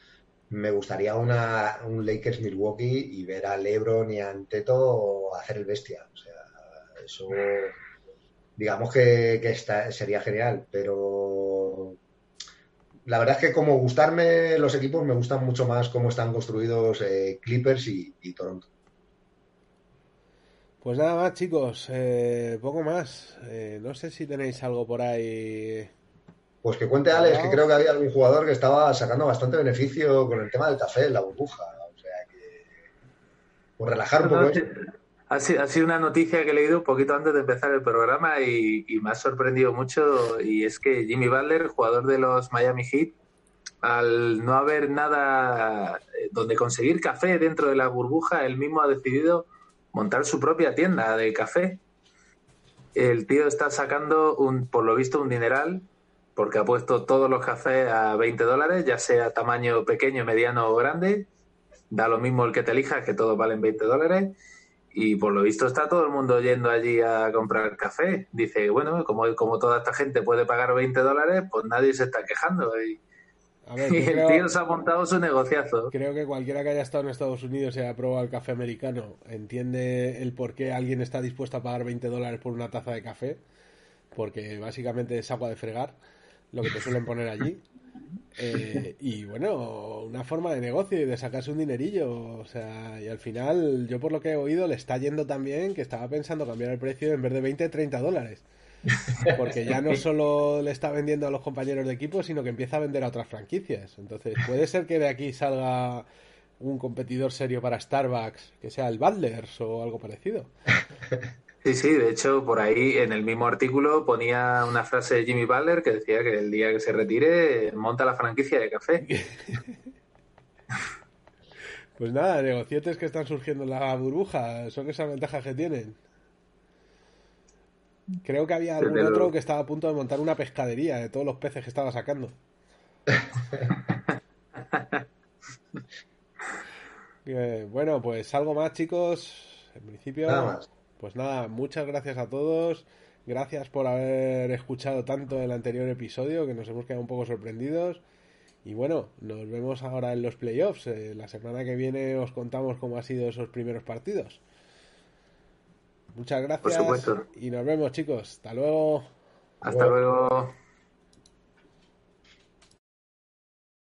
me gustaría una, un Lakers Milwaukee y ver a LeBron y a Anteto hacer el bestia. O sea, eso digamos que, sería genial, pero la verdad es que como gustarme los equipos, me gustan mucho más cómo están construidos eh, Clippers y Toronto. Pues nada más, chicos, eh, poco más. Eh, no sé si tenéis algo por ahí. Pues que cuente Alex, que creo que había algún jugador que estaba sacando bastante beneficio con el tema del café, la burbuja. O sea que. Por relajar un poco. Ha sido, ha sido, una noticia que he leído un poquito antes de empezar el programa y, y, me ha sorprendido mucho y es que Jimmy Butler, jugador de los Miami Heat, al no haber nada eh, donde conseguir café dentro de la burbuja, él mismo ha decidido montar su propia tienda de café. El tío está sacando, un, por lo visto, un dineral porque ha puesto todos los cafés a 20 dólares, ya sea tamaño pequeño, mediano o grande. Da lo mismo el que te elijas, que todos valen 20 dólares y por lo visto está todo el mundo yendo allí a comprar café. Dice, bueno, como, como toda esta gente puede pagar 20 dólares, pues nadie se está quejando. Y, ver, y (laughs) el tío se ha montado su negociazo. Creo que cualquiera que haya estado en Estados Unidos y haya probado el café americano entiende el por qué alguien está dispuesto a pagar 20 dólares por una taza de café, porque básicamente es agua de fregar, lo que te suelen poner allí. (laughs) Eh, y bueno, una forma de negocio y de sacarse un dinerillo. O sea, y al final, yo por lo que he oído, le está yendo también que estaba pensando cambiar el precio en vez de 20, 30 dólares. Porque ya no solo le está vendiendo a los compañeros de equipo, sino que empieza a vender a otras franquicias. Entonces, puede ser que de aquí salga un competidor serio para Starbucks, que sea el Butler's o algo parecido. Sí, sí, de hecho, por ahí en el mismo artículo ponía una frase de Jimmy Butler que decía que el día que se retire monta la franquicia de café. (laughs) pues nada, negocietes que están surgiendo en la burbuja son esas ventajas que tienen. Creo que había algún otro que estaba a punto de montar una pescadería de todos los peces que estaba sacando. (laughs) Eh, bueno, pues algo más, chicos. En principio. Nada más. Pues nada, muchas gracias a todos. Gracias por haber escuchado tanto el anterior episodio, que nos hemos quedado un poco sorprendidos. Y bueno, nos vemos ahora en los playoffs. Eh, la semana que viene os contamos cómo han sido esos primeros partidos. Muchas gracias. Y nos vemos, chicos. Hasta luego. Hasta luego.